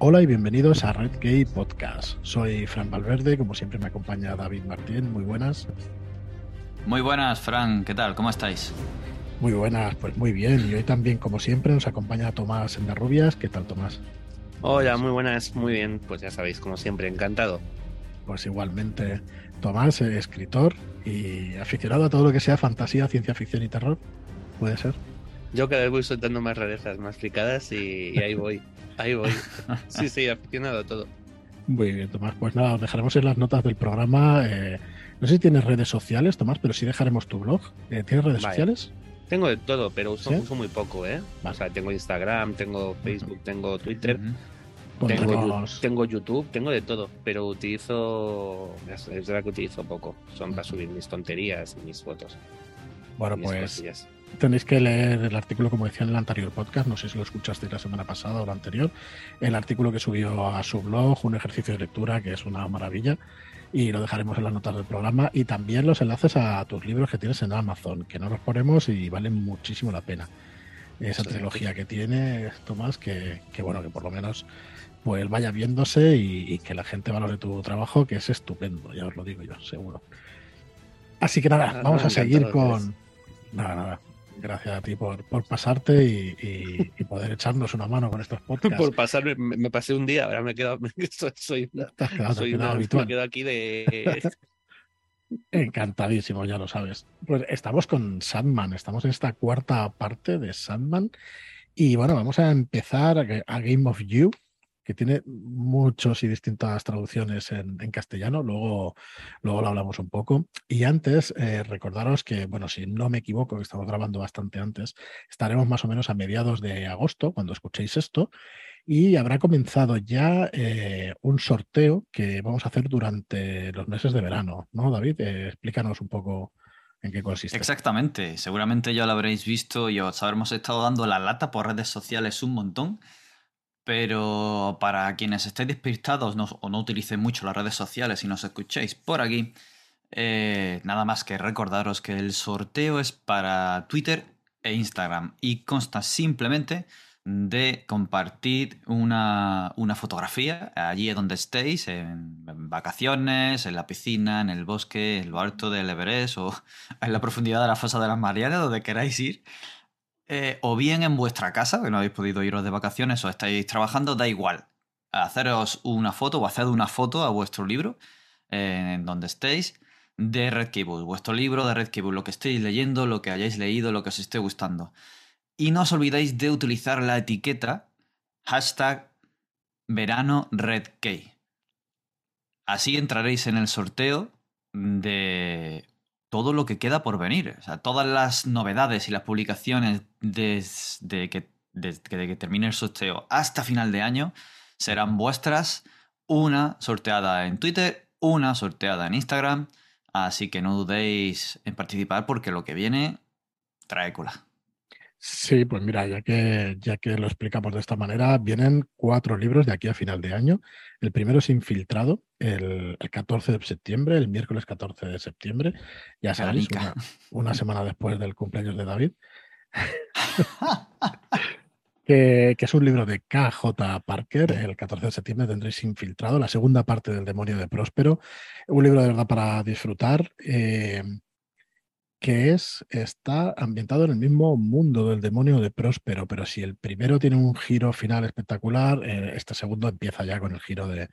Hola y bienvenidos a Red Gay Podcast. Soy Fran Valverde, como siempre me acompaña David Martín. Muy buenas. Muy buenas, Fran. ¿Qué tal? ¿Cómo estáis? Muy buenas, pues muy bien. Y hoy también, como siempre, nos acompaña Tomás en las rubias. ¿Qué tal, Tomás? Hola, muy buenas, muy bien. Pues ya sabéis, como siempre, encantado. Pues igualmente, Tomás, eh, escritor y aficionado a todo lo que sea fantasía, ciencia ficción y terror. ¿Puede ser? Yo cada vez voy soltando más rarezas, más explicadas y, y ahí voy. Ahí voy. Sí, sí, aficionado a todo. Muy bien, Tomás. Pues nada, os dejaremos en las notas del programa. eh, no sé si tienes redes sociales, Tomás, pero sí dejaremos tu blog. Eh, ¿Tienes redes Vale. sociales? Tengo de todo, pero uso, ¿Sí? uso muy poco, ¿eh? Vale. O sea, tengo Instagram, tengo Facebook, tengo Twitter, tengo, Pondremos- Yu- tengo YouTube, tengo de todo, pero utilizo. Es es verdad que utilizo poco. Son para subir mis tonterías y mis fotos. Bueno, mis pues cosillas. Tenéis que leer el artículo, como decía en el anterior podcast, no sé si lo escuchasteis la semana pasada o la anterior, el artículo que subió a su blog, un ejercicio de lectura que es una maravilla, y lo dejaremos en las notas del programa, y también los enlaces a tus libros que tienes en Amazon, que no los ponemos y valen muchísimo la pena. Esa Sí. trilogía que tiene Tomás, que, que bueno, que por lo menos pues vaya viéndose y, y que la gente valore tu trabajo, que es estupendo, ya os lo digo yo, seguro. Así que nada, vamos no, a seguir con... Nada, nada. Gracias a ti por, por pasarte y, y- y poder echarnos una mano con estos podcasts. Por pasarme, me, me pasé un día, ahora me he quedado. soy, soy, una- quedado, soy quedado me quedo aquí de. Encantadísimo, ya lo sabes. Pues estamos con Sandman, estamos en esta cuarta parte de Sandman. Y bueno, vamos a empezar a Game of You, que tiene muchos y distintas traducciones en, castellano. Luego, luego lo hablamos un poco. Y antes, eh, recordaros que, bueno, si no me equivoco, que estamos grabando bastante antes, estaremos más o menos a mediados de agosto, cuando escuchéis esto. Y habrá comenzado ya eh, un sorteo que vamos a hacer durante los meses de verano, ¿no, David? Eh, explícanos un poco en qué consiste. Exactamente. Seguramente ya lo habréis visto y os habremos estado dando la lata por redes sociales un montón. Pero para quienes estéis despistados no- o no utilicéis mucho las redes sociales y nos escuchéis por aquí, eh, nada más que recordaros que el sorteo es para Twitter e Instagram y consta simplemente de compartir una, una fotografía allí donde estéis, en, en vacaciones, en la piscina, en el bosque, en lo alto del Everest o en la profundidad de la fosa de las Marianas, donde queráis ir. Eh, o bien en vuestra casa, que no habéis podido iros de vacaciones o estáis trabajando, da igual. Haceros una foto o haced una foto a vuestro libro, eh, en donde estéis, de Red Cable, vuestro libro de Red Cable, lo que estéis leyendo, lo que hayáis leído, lo que os esté gustando. Y no os olvidéis de utilizar la etiqueta hashtag verano redkey. Así entraréis en el sorteo de todo lo que queda por venir. O sea, todas las novedades y las publicaciones desde que, desde que termine el sorteo hasta final de año serán vuestras. Una sorteada en Twitter, una sorteada en Instagram. Así que no dudéis en participar porque lo que viene trae cola. Sí, pues mira, ya que, ya que lo explicamos de esta manera, vienen cuatro libros de aquí a final de año. El primero es Infiltrado, el, el 14 de septiembre, el miércoles 14 de septiembre. Ya sabéis, una, una semana después del cumpleaños de David. que, que es un libro de KJ Parker. El 14 de septiembre tendréis Infiltrado, la segunda parte del demonio de Próspero. Un libro de verdad para disfrutar. eh, que es, está ambientado en el mismo mundo del demonio de Próspero, pero si el primero tiene un giro final espectacular, eh, este segundo empieza ya con el giro de,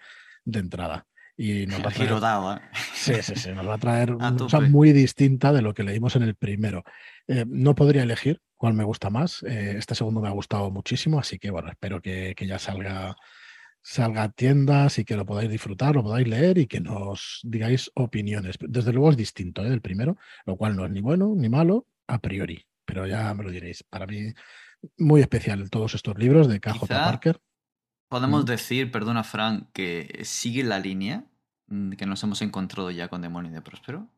de entrada. Y nos va a traer, giro dado, ¿eh? sí, sí, sí, nos va a traer una cosa muy distinta de lo que leímos en el primero. Eh, no podría elegir cuál me gusta más. eh, este segundo me ha gustado muchísimo, así que bueno, espero que, que ya salga salga a tiendas y que lo podáis disfrutar, lo podáis leer y que nos digáis opiniones. Desde luego es distinto ¿eh? del primero, lo cual no es ni bueno ni malo a priori, pero ya me lo diréis. Para mí, muy especial todos estos libros de KJ Parker. Podemos Mm. decir, perdona Frank, que sigue la línea mm, que nos hemos encontrado ya con Demonio de Próspero.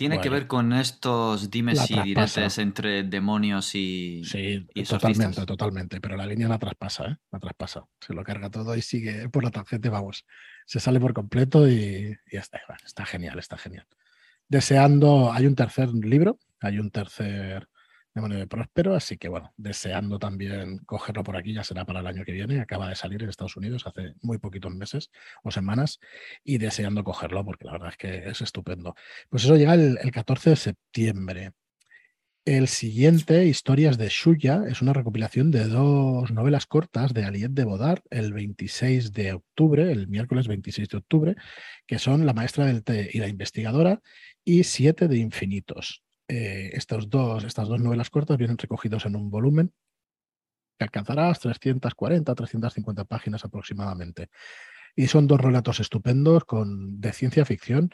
Tiene que ver con estos dimes y diretes entre demonios y, Sí, y totalmente, totalmente, pero la línea la traspasa, ¿eh? La traspasa. Se lo carga todo y sigue por la tangente, vamos. Se sale por completo y, y ya está. Bueno, está genial, está genial. Deseando, hay un tercer libro, hay un tercer de Próspero, así que bueno, deseando también cogerlo por aquí, ya será para el año que viene, acaba de salir en Estados Unidos hace muy poquitos meses o semanas, y deseando cogerlo porque la verdad es que es estupendo. Pues eso llega el, el 14 de septiembre. El siguiente, Historias de Shuya, es una recopilación de dos novelas cortas de Aliette de Bodar, el 26 de octubre, el miércoles 26 de octubre, que son La maestra del té y la investigadora, y Siete de infinitos. Eh, estos dos, estas dos novelas cortas vienen recogidos en un volumen que alcanzará 340, 350 páginas aproximadamente. Y son dos relatos estupendos con, de ciencia ficción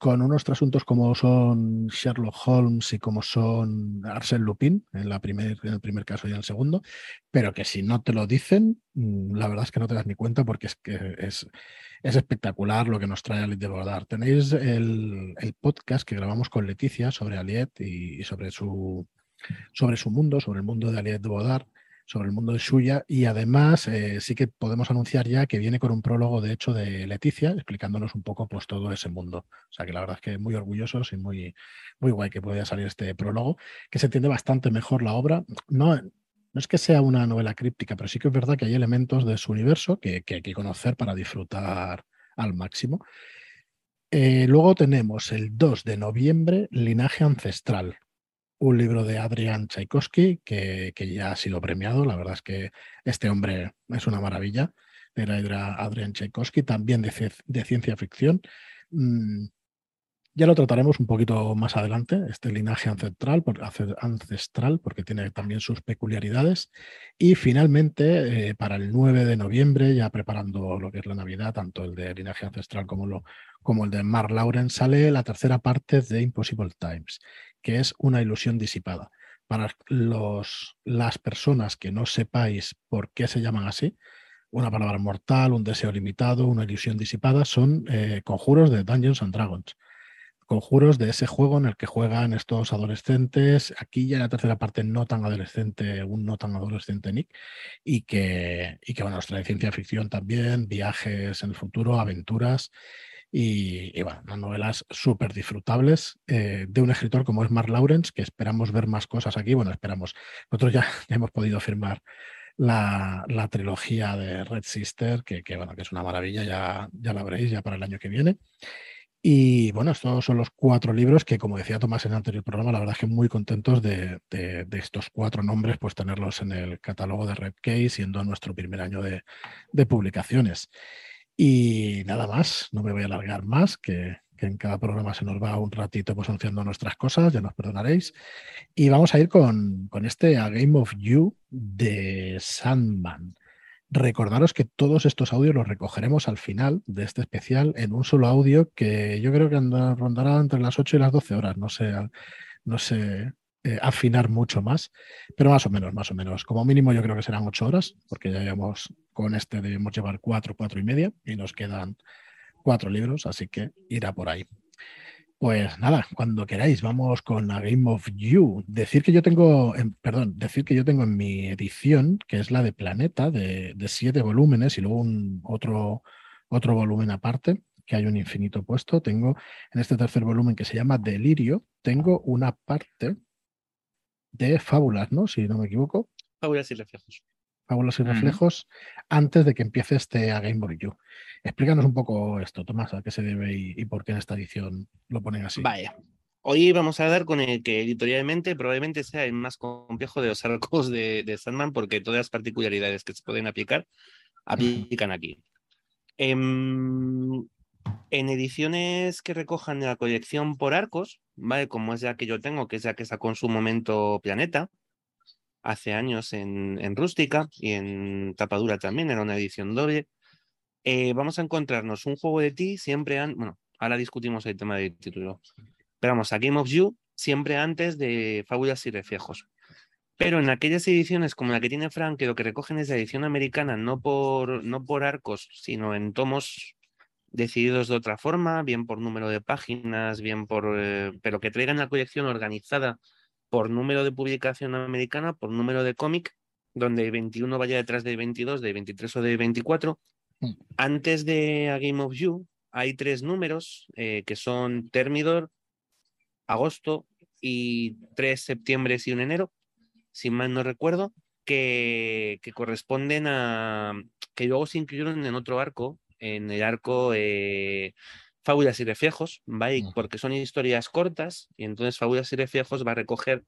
con unos trasuntos como son Sherlock Holmes y como son Arsène Lupin, en, la primer, en el primer caso y en el segundo, pero que si no te lo dicen, mm, la verdad es que no te das ni cuenta porque es que es, es espectacular lo que nos trae Aliet de Bordar. Tenéis el, podcast que grabamos con Leticia sobre Aliet y, sobre, su, sobre su mundo, sobre el mundo de Aliet de Bodar sobre el mundo de Suya y además eh, sí que podemos anunciar ya que viene con un prólogo de hecho de Leticia explicándonos un poco pues todo ese mundo. O sea que la verdad es que muy orgullosos y muy, muy guay que pueda salir este prólogo, que se entiende bastante mejor la obra. No, no es que sea una novela críptica, pero sí que es verdad que hay elementos de su universo que, que hay que conocer para disfrutar al máximo. Eh, luego tenemos el 2 de noviembre, Linaje Ancestral, un libro de Adrian Tchaikovsky que, que, ya ha sido premiado. La verdad es que este hombre es una maravilla. Era Adrian Tchaikovsky, también de, ciencia ficción. Mm, ya lo trataremos un poquito más adelante, este linaje ancestral, ancestral porque tiene también sus peculiaridades. Y finalmente, eh, para el 9 de noviembre, ya preparando lo que es la Navidad, tanto el de linaje ancestral como, lo, como el de Mark Lauren, sale la tercera parte de Impossible Times, que es una ilusión disipada. Para los, las personas que no sepáis por qué se llaman así, una palabra mortal, un deseo limitado, una ilusión disipada, son eh, conjuros de Dungeons and Dragons. Conjuros de ese juego en el que juegan estos adolescentes, aquí ya en la tercera parte no tan adolescente, un no tan adolescente Nick, y que, y que bueno, nos trae ciencia ficción también, viajes en el futuro, aventuras, y, bueno, novelas súper disfrutables eh, de un escritor como es Mark Lawrence, que esperamos ver más cosas aquí. Bueno, esperamos. Nosotros ya, hemos podido firmar la, la, trilogía de Red Sister, que, que, bueno, que es una maravilla, ya, ya la veréis ya para el año que viene. Y bueno, estos son los cuatro libros que, como decía Tomás en el anterior programa, la verdad es que muy contentos de, de, de estos cuatro nombres, pues tenerlos en el catálogo de Red Case, siendo nuestro primer año de, de publicaciones. Y nada más, no me voy a alargar más, que, en cada programa se nos va un ratito pues anunciando nuestras cosas, ya nos perdonaréis. Y vamos a ir con, con este A Game of You de Sandman. Recordaros que todos estos audios los recogeremos al final de este especial en un solo audio que yo creo que rondará entre las 8 y las 12 horas. No sé, no sé eh, afinar mucho más, pero más o menos, más o menos. Como mínimo yo creo que serán ocho horas, porque ya llevamos con este debemos llevar cuatro, cuatro y media, y nos quedan cuatro libros, así que irá por ahí. Pues nada, cuando queráis, vamos con A Game of You. Decir que yo tengo, en, perdón, decir que yo tengo en mi edición, que es la de Planeta, de, siete volúmenes y luego un otro, otro volumen aparte, que hay un infinito puesto. Tengo en este tercer volumen que se llama Delirio, tengo una parte de fábulas, ¿no? Si no me equivoco. Fábulas y reflejos. Fábulas y reflejos uh -huh. antes de que empiece este A Game Boy You. Explícanos un poco esto, Tomás, a qué se debe y, y, por qué en esta edición lo ponen así. Vaya. Hoy vamos a dar con el que editorialmente probablemente sea el más complejo de los arcos de, de Sandman porque todas las particularidades que se pueden aplicar aplican aquí. Eh, en ediciones que recojan la colección por arcos, ¿vale? Como es la que yo tengo, que es la que sacó en su momento Planeta, hace años en, en rústica y en tapadura también, era una edición doble. Eh, vamos a encontrarnos un juego de ti siempre, an bueno, ahora discutimos el tema del título, pero vamos a Game of You siempre antes de Fábulas y Reflejos. Pero en aquellas ediciones como la que tiene Frank, que lo que recogen es la edición americana, no por, no por arcos, sino en tomos decididos de otra forma, bien por número de páginas, bien por... Eh, pero que traigan la colección organizada por número de publicación americana, por número de cómic, donde el 21 vaya detrás del 22, del 23 o del 24. Mm. Antes de A Game of You hay tres números eh, que son Termidor, agosto y tres septiembre y un enero. si mal no recuerdo, que, que corresponden a. que luego se incluyeron en otro arco, en el arco eh, Fábulas y Reflejos. Porque son historias cortas, y entonces Fábulas y Reflejos va a recoger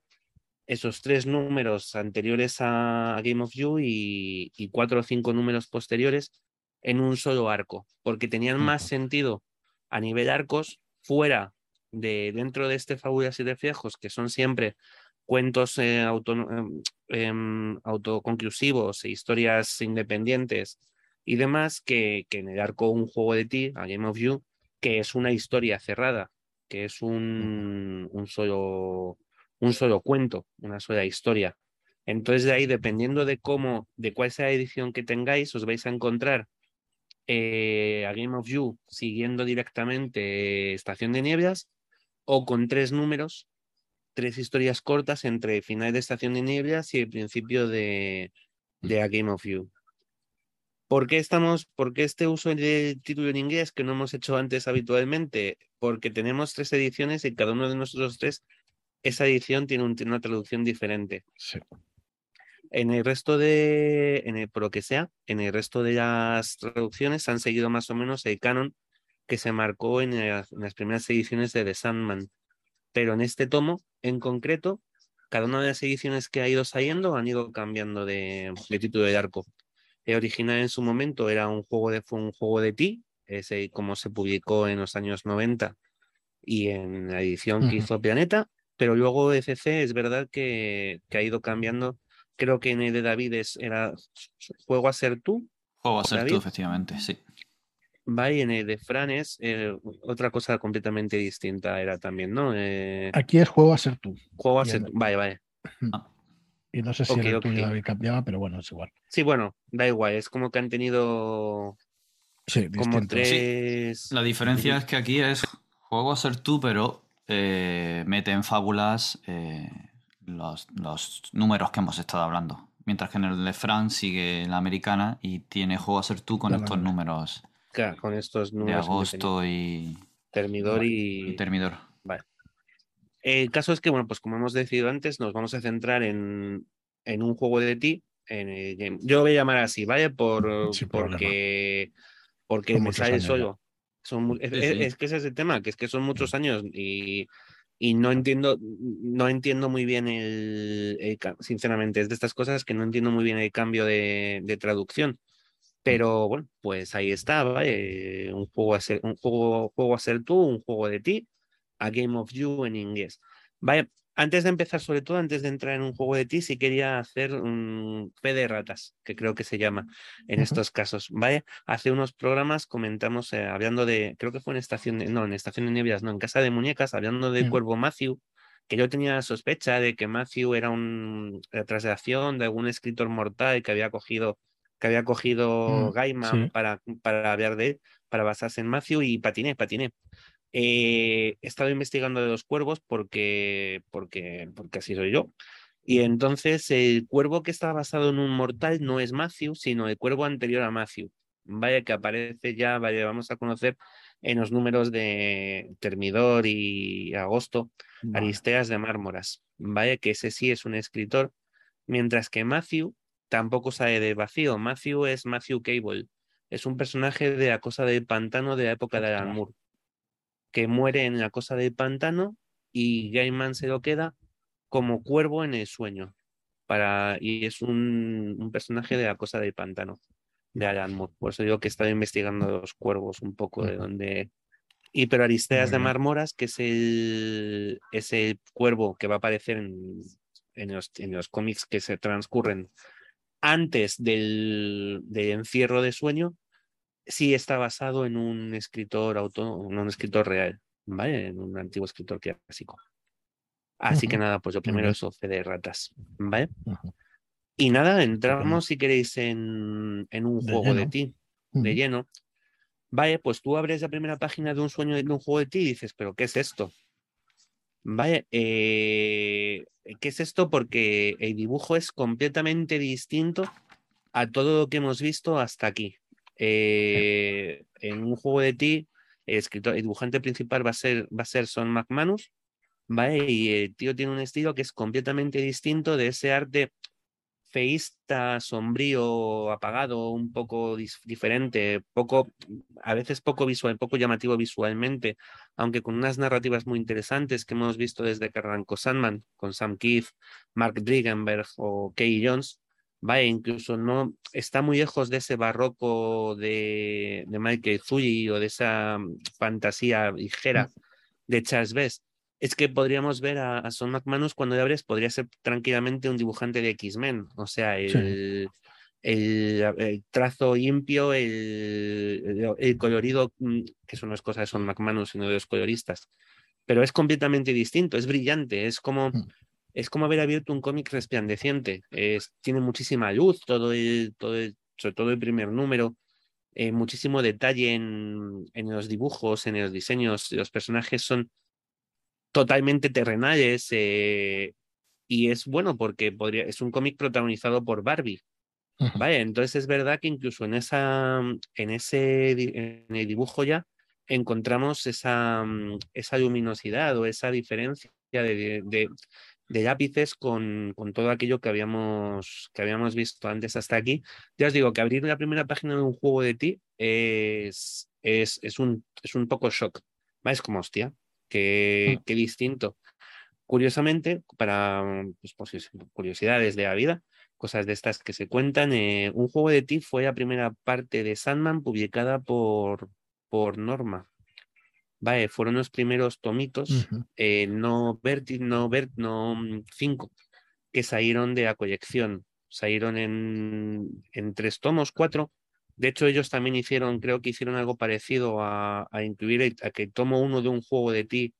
esos tres números anteriores a, Game of You y, y cuatro o cinco números posteriores en un solo arco, porque tenían más sentido a nivel arcos fuera de dentro de este Fábulas y Reflejos, que son siempre cuentos eh, auto- em, em, autoconclusivos e historias independientes y demás, que, que en el arco Un juego de ti, a Game of You, que es una historia cerrada, que es un, solo un solo cuento, una sola historia. Entonces, de ahí, dependiendo de cómo, de cuál sea la edición que tengáis, os vais a encontrar eh, a Game of You siguiendo directamente Estación de Nieblas o con tres números, tres historias cortas entre final de Estación de Nieblas y el principio de, de A Game of You. ¿Por qué estamos, por qué este uso del título en inglés que no hemos hecho antes habitualmente? Porque tenemos tres ediciones y cada uno de nosotros tres esa edición tiene, un- tiene una traducción diferente. Sí. En el resto de, en el, por lo que sea, en el resto de las traducciones han seguido más o menos el canon que se marcó en, las- en las primeras ediciones de The Sandman. Pero en este tomo, en concreto, cada una de las ediciones que ha ido saliendo han ido cambiando de, de título de arco. El original en su momento era un juego de, fue un juego de ti, ese como se publicó en los años 90 y en la edición que Ujú. hizo Planeta, pero luego ECC es verdad que, que ha ido cambiando. Creo que en el de David es, era juego a ser tú, Juego a ser David. tú, efectivamente, sí. va y en el de Fran es eh, otra cosa completamente distinta, era también, ¿no? Eh, Aquí es juego a ser tú. juego a ser tú. Vale, vale. Y no sé si Ok, en el tuyo ok. David cambiaba, pero bueno, es igual. Sí, bueno, da igual, es como que han tenido Sí, como distinto. tres. La diferencia es que aquí es juego a ser tú, pero eh, mete en fábulas eh, los, los números que hemos estado hablando. Mientras que en el de Fran sigue la americana y tiene juego a ser tú con La estos números Claro, con estos de números. agosto y. Termidor y y. Termidor. El caso es que, bueno, pues como hemos decidido antes, nos vamos a centrar en, en un juego de ti. En game. Yo lo voy a llamar así, ¿vale? Por, Sin problema. porque porque me sale solo. Son, es, Sí, es- sí. es que ese es el tema, que es que son muchos años y, y no entiendo, no entiendo muy bien el, el sinceramente, es de estas cosas que no entiendo muy bien el cambio de, de traducción. Pero bueno, pues ahí está, ¿vale? Un juego a ser, un juego, juego a ser tú, un juego de ti, a Game of You en inglés. Vaya, antes de empezar, sobre todo, antes de entrar en un juego de ti, sí quería hacer un fe de ratas, que creo que se llama en Ujú. estos casos. Vaya, hace unos programas comentamos, eh, hablando de, creo que fue en Estación de, no, en Estación de no, en Casa de Muñecas, hablando del Mm. cuervo Matthew, que yo tenía la sospecha de que Matthew era un la traslación de algún escritor mortal que había cogido que había cogido Mm, Gaiman sí. para, para hablar de él, para basarse en Matthew y patiné, patiné. Eh, he estado investigando de los cuervos porque, porque, porque así soy yo. Y entonces el cuervo que está basado en un mortal no es Matthew, sino el cuervo anterior a Matthew. Vaya que aparece ya, vaya, vamos a conocer en los números de Termidor y Agosto. Aristeas de Mármoras. Vaya que ese sí es un escritor, mientras que Matthew tampoco sale de vacío. Matthew es Matthew Cable. Es un personaje de la cosa del pantano de la época de Alan. Moore, que muere en la cosa del pantano y Gaiman se lo queda como cuervo en el sueño. Para, y es un, un personaje de la cosa del pantano de Alan Moore. Por eso digo que he estado investigando los cuervos un poco de donde. Y pero Aristeas de. Marmoras, que es el, es el cuervo que va a aparecer en, en los, en los cómics que se transcurren antes del, del encierro de sueño, sí está basado en un escritor auto, en un escritor real, ¿vale? En un antiguo escritor clásico. Así que nada, pues lo primero es de ratas, ¿vale? Y nada, entramos si queréis en, en un De juego de ti, de lleno. Vale, pues tú abres la primera página de un sueño de un juego de ti y dices, pero ¿qué es esto? Vale, eh, ¿qué es esto? Porque el dibujo es completamente distinto a todo lo que hemos visto hasta aquí. Eh, en un juego de ti, el dibujante principal va a ser, va a ser Son McManus, ¿vale? Y el tío tiene un estilo que es completamente distinto de ese arte feísta, sombrío, apagado, un poco diferente, poco, a veces poco visual, poco llamativo visualmente, aunque con unas narrativas muy interesantes que hemos visto desde que arrancó Sandman, con Sam Keith, Mark Drigenberg o Kay Jones, vaya, incluso no está muy lejos de ese barroco de, de Michael Zulli o de esa fantasía ligera mm. de Charles Best es que podríamos ver a, Son McManus cuando le abres, podría ser tranquilamente un dibujante de X-Men. O sea, el, el, trazo limpio, el, el, colorido, mm, que eso no es cosa de Son McManus, sino de los coloristas. Pero es completamente distinto, es brillante, es como. Mm. Es como haber abierto un cómic resplandeciente. Es, tiene muchísima luz, todo el, todo sobre todo el primer número. Eh, muchísimo detalle en, en, los dibujos, en los diseños. Los personajes son totalmente terrenales eh, y es bueno porque podría, es un cómic protagonizado por Barbie. Vale, entonces es verdad que incluso en, esa, en ese en el dibujo ya encontramos esa, esa luminosidad o esa diferencia de, de, de lápices con, con, todo aquello que habíamos, que habíamos visto antes hasta aquí. Ya os digo que abrir la primera página de un juego de ti es, es, es, un, es un poco shock. Es como, hostia, qué, qué distinto. Curiosamente, para pues, curiosidades de la vida, cosas de estas que se cuentan, eh, un juego de ti fue la primera parte de Sandman publicada por, por Norma. Vale, fueron los primeros tomitos, eh, no Verti, no Bert, no 5, mm, que salieron de la colección. Salieron en, en tres tomos, cuatro, de hecho, ellos también hicieron, creo que hicieron algo parecido a, incluir a que tomo uno de un juego de ti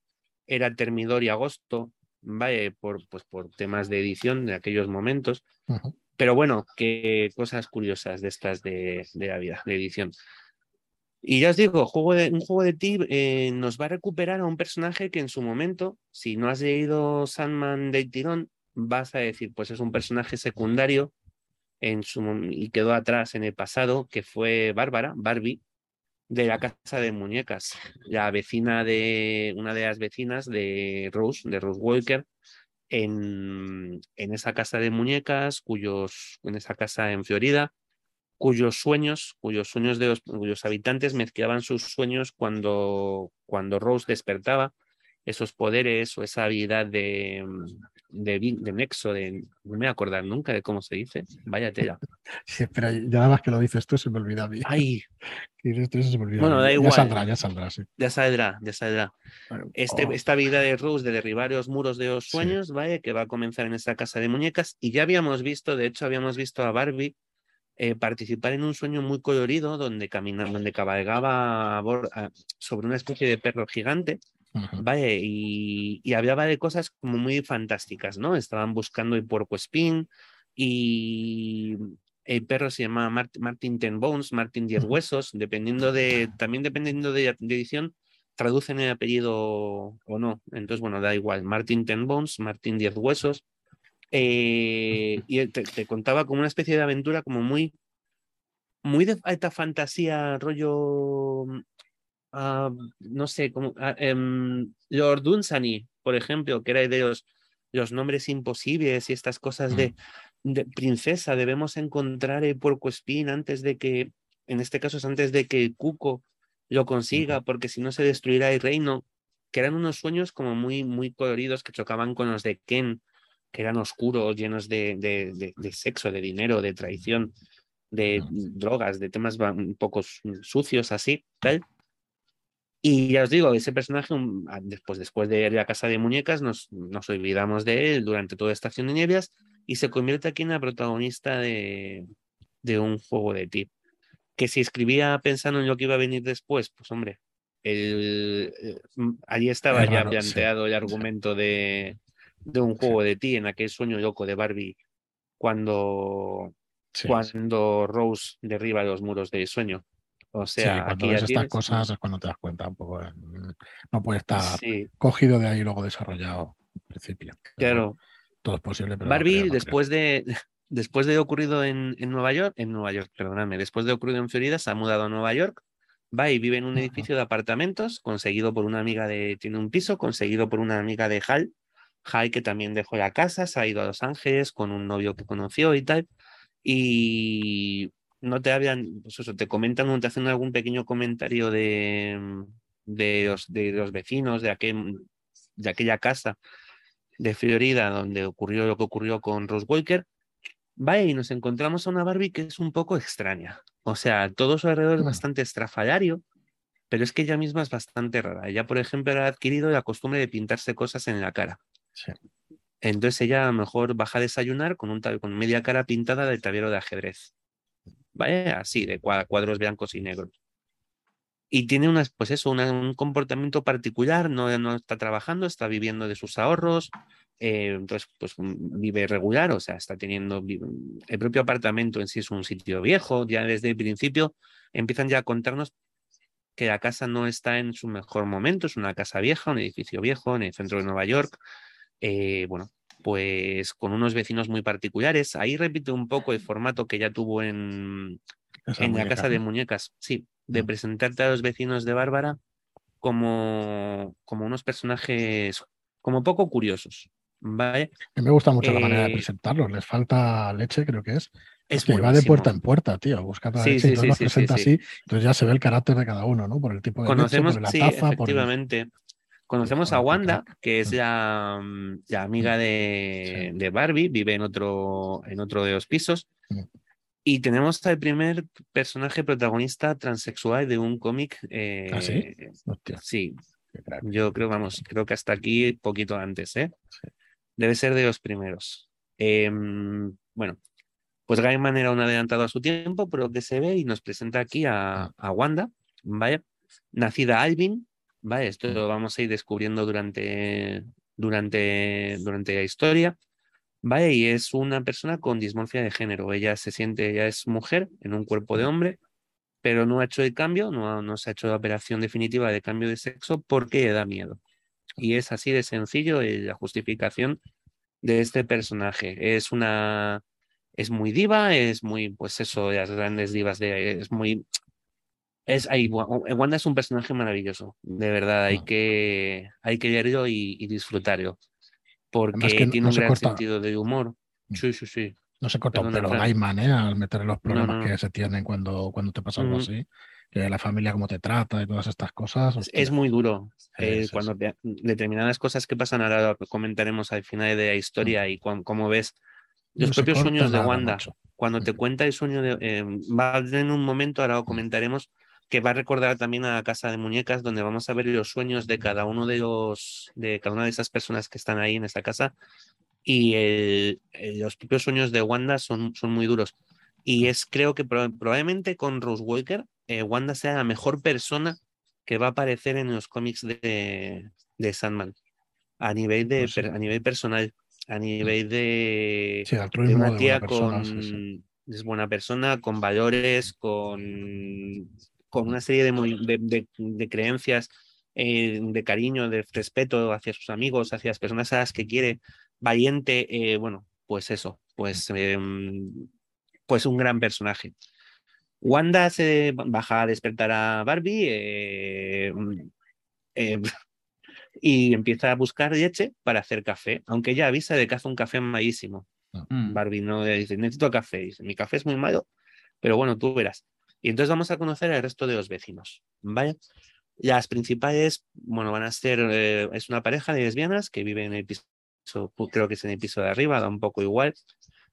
era Termidor y Agosto, vaya, por, pues por temas de edición de aquellos momentos. Pero bueno, qué cosas curiosas de estas de, la vida, de edición. Y ya os digo, juego de, un juego de ti eh, nos va a recuperar a un personaje que en su momento, si no has leído Sandman de Tirón, vas a decir, pues es un personaje secundario en su, y quedó atrás en el pasado, que fue Bárbara, Barbie, de la casa de muñecas, la vecina de una de las vecinas de Rose, de Rose Walker, en, en esa casa de muñecas, cuyos, en esa casa en Florida, cuyos sueños, cuyos sueños de los, cuyos habitantes mezclaban sus sueños cuando, cuando Rose despertaba, esos poderes o esa habilidad de, de, nexo, de, no me voy a acordar nunca de cómo se dice, vaya tela. Sí, pero ya nada más que lo dices tú se me olvida a mí. Ay. se me olvida bueno, da igual. Ya saldrá, ya saldrá, sí. Ya saldrá, ya saldrá. este, oh. Esta vida de Rose de derribar los muros de los sueños, vaya, que va a comenzar en esta casa de muñecas y ya habíamos visto, de hecho habíamos visto a Barbie eh, participar en un sueño muy colorido donde caminaba, donde cabalgaba sobre una especie de perro gigante Vale, y, hablaba de cosas como muy fantásticas, ¿no? Estaban buscando el puerco spin y el perro se llama Martin Ten Bones, Martin Diez Huesos, dependiendo de, también dependiendo de, edición, traducen el apellido o no. Entonces, bueno, da igual. Martin Ten Bones, Martin Diez Huesos. Eh, y te, te, contaba como una especie de aventura como muy, muy de alta fantasía, rollo Ah, no sé, como uh, Lord Dunsany, por ejemplo, que era de los, los nombres imposibles y estas cosas de, de, princesa, debemos encontrar el puerco espín antes de que, en este caso es antes de que Cuco lo consiga, porque si no se destruirá el reino, que eran unos sueños como muy, muy coloridos que chocaban con los de Ken, que eran oscuros, llenos de, de, de sexo, de dinero, de traición, de drogas, de temas un poco sucios así, tal. Y ya os digo, ese personaje, después, después de la casa de muñecas, nos, nos olvidamos de él durante toda estación de nieves y se convierte aquí en la protagonista de, de un juego de tip. Que si escribía pensando en lo que iba a venir después, pues hombre, el, eh, allí estaba ya planteado el argumento de, de, un juego de ti en aquel sueño loco de Barbie cuando, cuando Rose derriba los muros del sueño. O sea, cuando ves estas cosas es cuando te das cuenta un poco. No puede estar cogido de ahí y luego desarrollado en principio. Claro. Todo es posible. Pero Barbie, después de después de ocurrido en, en, Nueva York, en Nueva York, perdóname, después de ocurrido en Florida, se ha mudado a Nueva York, va y vive en un edificio de apartamentos conseguido por una amiga de, tiene un piso conseguido por una amiga de Hal, Hal que también dejó la casa, se ha ido a Los Ángeles con un novio que conoció y tal, y no te hablan, pues eso, te comentan o te hacen algún pequeño comentario de, de, los, de los vecinos de, aquel, de aquella casa de Florida donde ocurrió lo que ocurrió con Rose Walker, va y nos encontramos a una Barbie que es un poco extraña. O sea, todo su alrededor es mm. bastante estrafalario, pero es que ella misma es bastante rara. Ella, por ejemplo, ha adquirido la costumbre de pintarse cosas en la cara. Entonces ella a lo mejor baja a desayunar con, un, con media cara pintada de tablero de ajedrez. ¿Vale? Así, de cuadros blancos y negros. Y tiene unas, pues eso, un comportamiento particular, no, no está trabajando, está viviendo de sus ahorros, eh, entonces pues mm, vive regular, o sea, está teniendo el propio apartamento en sí es un sitio viejo, ya desde el principio empiezan ya a contarnos que la casa no está en su mejor momento, es una casa vieja, un edificio viejo en el centro de Nueva York, eh, bueno, pues con unos vecinos muy particulares. Ahí repite un poco el formato que ya tuvo en, en la casa de muñecas, sí, de mm. presentarte a los vecinos de Bárbara como, como unos personajes como poco curiosos. ¿vale? me gusta mucho la manera de eh, presentarlos, les falta leche, creo que es. Es que va de puerta en puerta, tío, buscar la leche y los presenta así, entonces ya se ve el carácter de cada uno, ¿no? Por el tipo de Conocemos, leche, por la taza, efectivamente. Conocemos a Wanda, que es la, mm, la amiga de, de, Barbie, vive en otro, en otro de los pisos. Y tenemos al primer personaje protagonista transexual de un cómic. ¿Ah, sí? Eh, sí. Yo creo, vamos, creo que hasta aquí, poquito antes, ¿eh? Debe ser de los primeros. Em, bueno, pues Gaiman era un adelantado a su tiempo, pero que se ve y nos presenta aquí a, ah. a Wanda, ¿vale? Nacida Alvin, ¿vale? Esto lo vamos a ir descubriendo durante, durante, durante la historia. ¿vale? Y es una persona con dismorfia de género. Ella se siente, ella es mujer en un cuerpo de hombre, pero no ha hecho el cambio, no, no se ha hecho la operación definitiva de cambio de sexo porque le da miedo. Y es así de sencillo la justificación de este personaje. Es una, es muy diva, es muy, pues eso, las grandes divas de, es muy, es ahí, Wanda es un personaje maravilloso, de verdad, hay ah. que, hay que leerlo y, y disfrutarlo porque tiene un gran sentido de humor. Mm. Sí, sí, sí. No se corta un pelo Gaiman, ¿eh? Al meter los problemas que se tienen cuando, cuando te pasa algo así. Que la familia cómo te trata y todas estas cosas. Es muy duro. Eh, cuando determinadas cosas que pasan, ahora comentaremos al final de la historia mm. y cómo ves los propios sueños de Wanda. Cuando te mm. cuenta el sueño de... Eh, va en un momento, ahora lo comentaremos, que va a recordar también a casa de muñecas, donde vamos a ver los sueños de cada uno de los, de cada una de esas personas que están ahí en esta casa. Y los propios sueños de Wanda son, son muy duros. Y es, creo que probablemente con Rose Walker, eh, Wanda sea la mejor persona que va a aparecer en los cómics de, de Sandman. A nivel, de, pues a nivel personal, a nivel de, una tía con. Es buena persona, con valores, con con una serie de, creencias, eh, de cariño, de respeto hacia sus amigos, hacia las personas a las que quiere, valiente, eh, bueno, pues eso, pues, em, pues un gran personaje. Wanda se baja a despertar a Barbie eh, y empieza a buscar leche para hacer café, aunque ella avisa de que hace un café malísimo. Ah. Mm. Barbie no dice, necesito café, dice, mi café es muy malo, pero bueno, tú verás. Y entonces vamos a conocer al resto de los vecinos, ¿vale? Las principales, bueno, van a ser, eh, es una pareja de lesbianas que vive en el piso, creo que es en el piso de arriba, da un poco igual,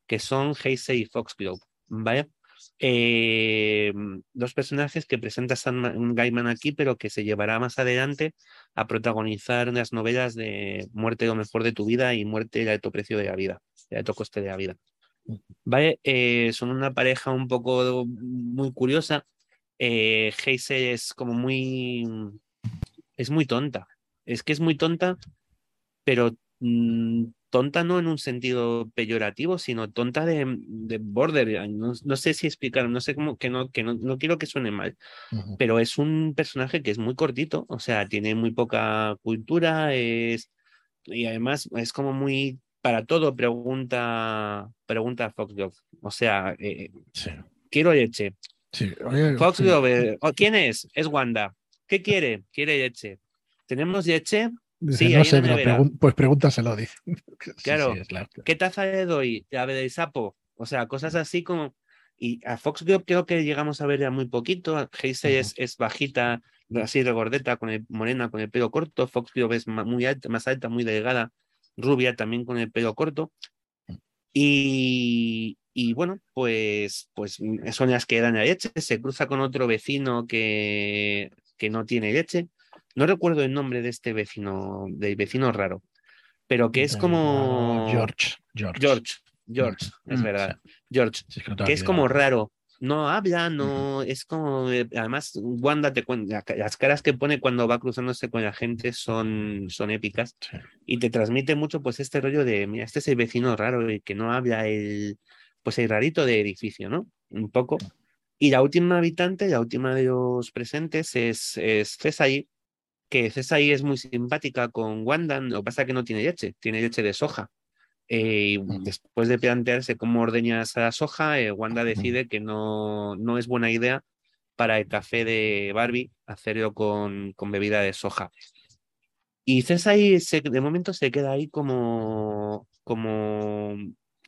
que son Heisei y Foxglove, ¿vale? Eh, dos personajes que presenta un Gaiman aquí, pero que se llevará más adelante a protagonizar unas novelas de Muerte lo mejor de tu vida y Muerte el alto precio de la vida, el alto coste de la vida. ¿Vale? Eh, son una pareja un poco muy curiosa. Eh, es como muy... es muy tonta. Es que es muy tonta, pero mm, tonta no en un sentido peyorativo, sino tonta de, border. No, sé si explicar, no sé cómo, que no, que no, quiero que suene mal, pero es un personaje que es muy cortito, o sea, tiene muy poca cultura, es, y además es como muy para todo pregunta, pregunta Fox O sea, eh, quiero leche. Sí, oye, Fox sí. Grove, oh, ¿quién es? Es Wanda. ¿Qué quiere? Quiere leche. ¿Tenemos leche? Dice, Sí, no sé, pero pregun- pues pregúntaselo, dice. Claro. ¿Qué taza le doy? La de sapo. O sea, cosas así como. Y a Fox creo que llegamos a ver ya muy poquito. Heisey Ujú. es, es bajita, así regordeta, con el, morena, con el pelo corto. Fox Grove es muy alta, más alta, muy delgada, rubia también con el pelo corto. Y, y bueno, pues, pues mm, son las que dan la leche. Se cruza con otro vecino que, que no tiene leche. No recuerdo el nombre de este vecino, del vecino raro, pero que es como. George. George. George, George, es Mm, verdad. George, Sí, es que no es como raro. No habla, no, es como, además, Wanda te cuenta, las caras que pone cuando va cruzándose con la gente son, son épicas Sí. y te transmite mucho pues este rollo de, mira, este es el vecino raro, el que no habla, el, pues el rarito de edificio, ¿no? Un poco. Y la última habitante, la última de los presentes es, es Cesai, que Cesai es muy simpática con Wanda, lo que pasa es que no tiene leche, tiene leche de soja. Eh, después de plantearse cómo ordeñas a la soja, eh, Wanda decide que no, no es buena idea para el café de Barbie hacerlo con, con bebida de soja. Y Cesai se, de momento se queda ahí como, como,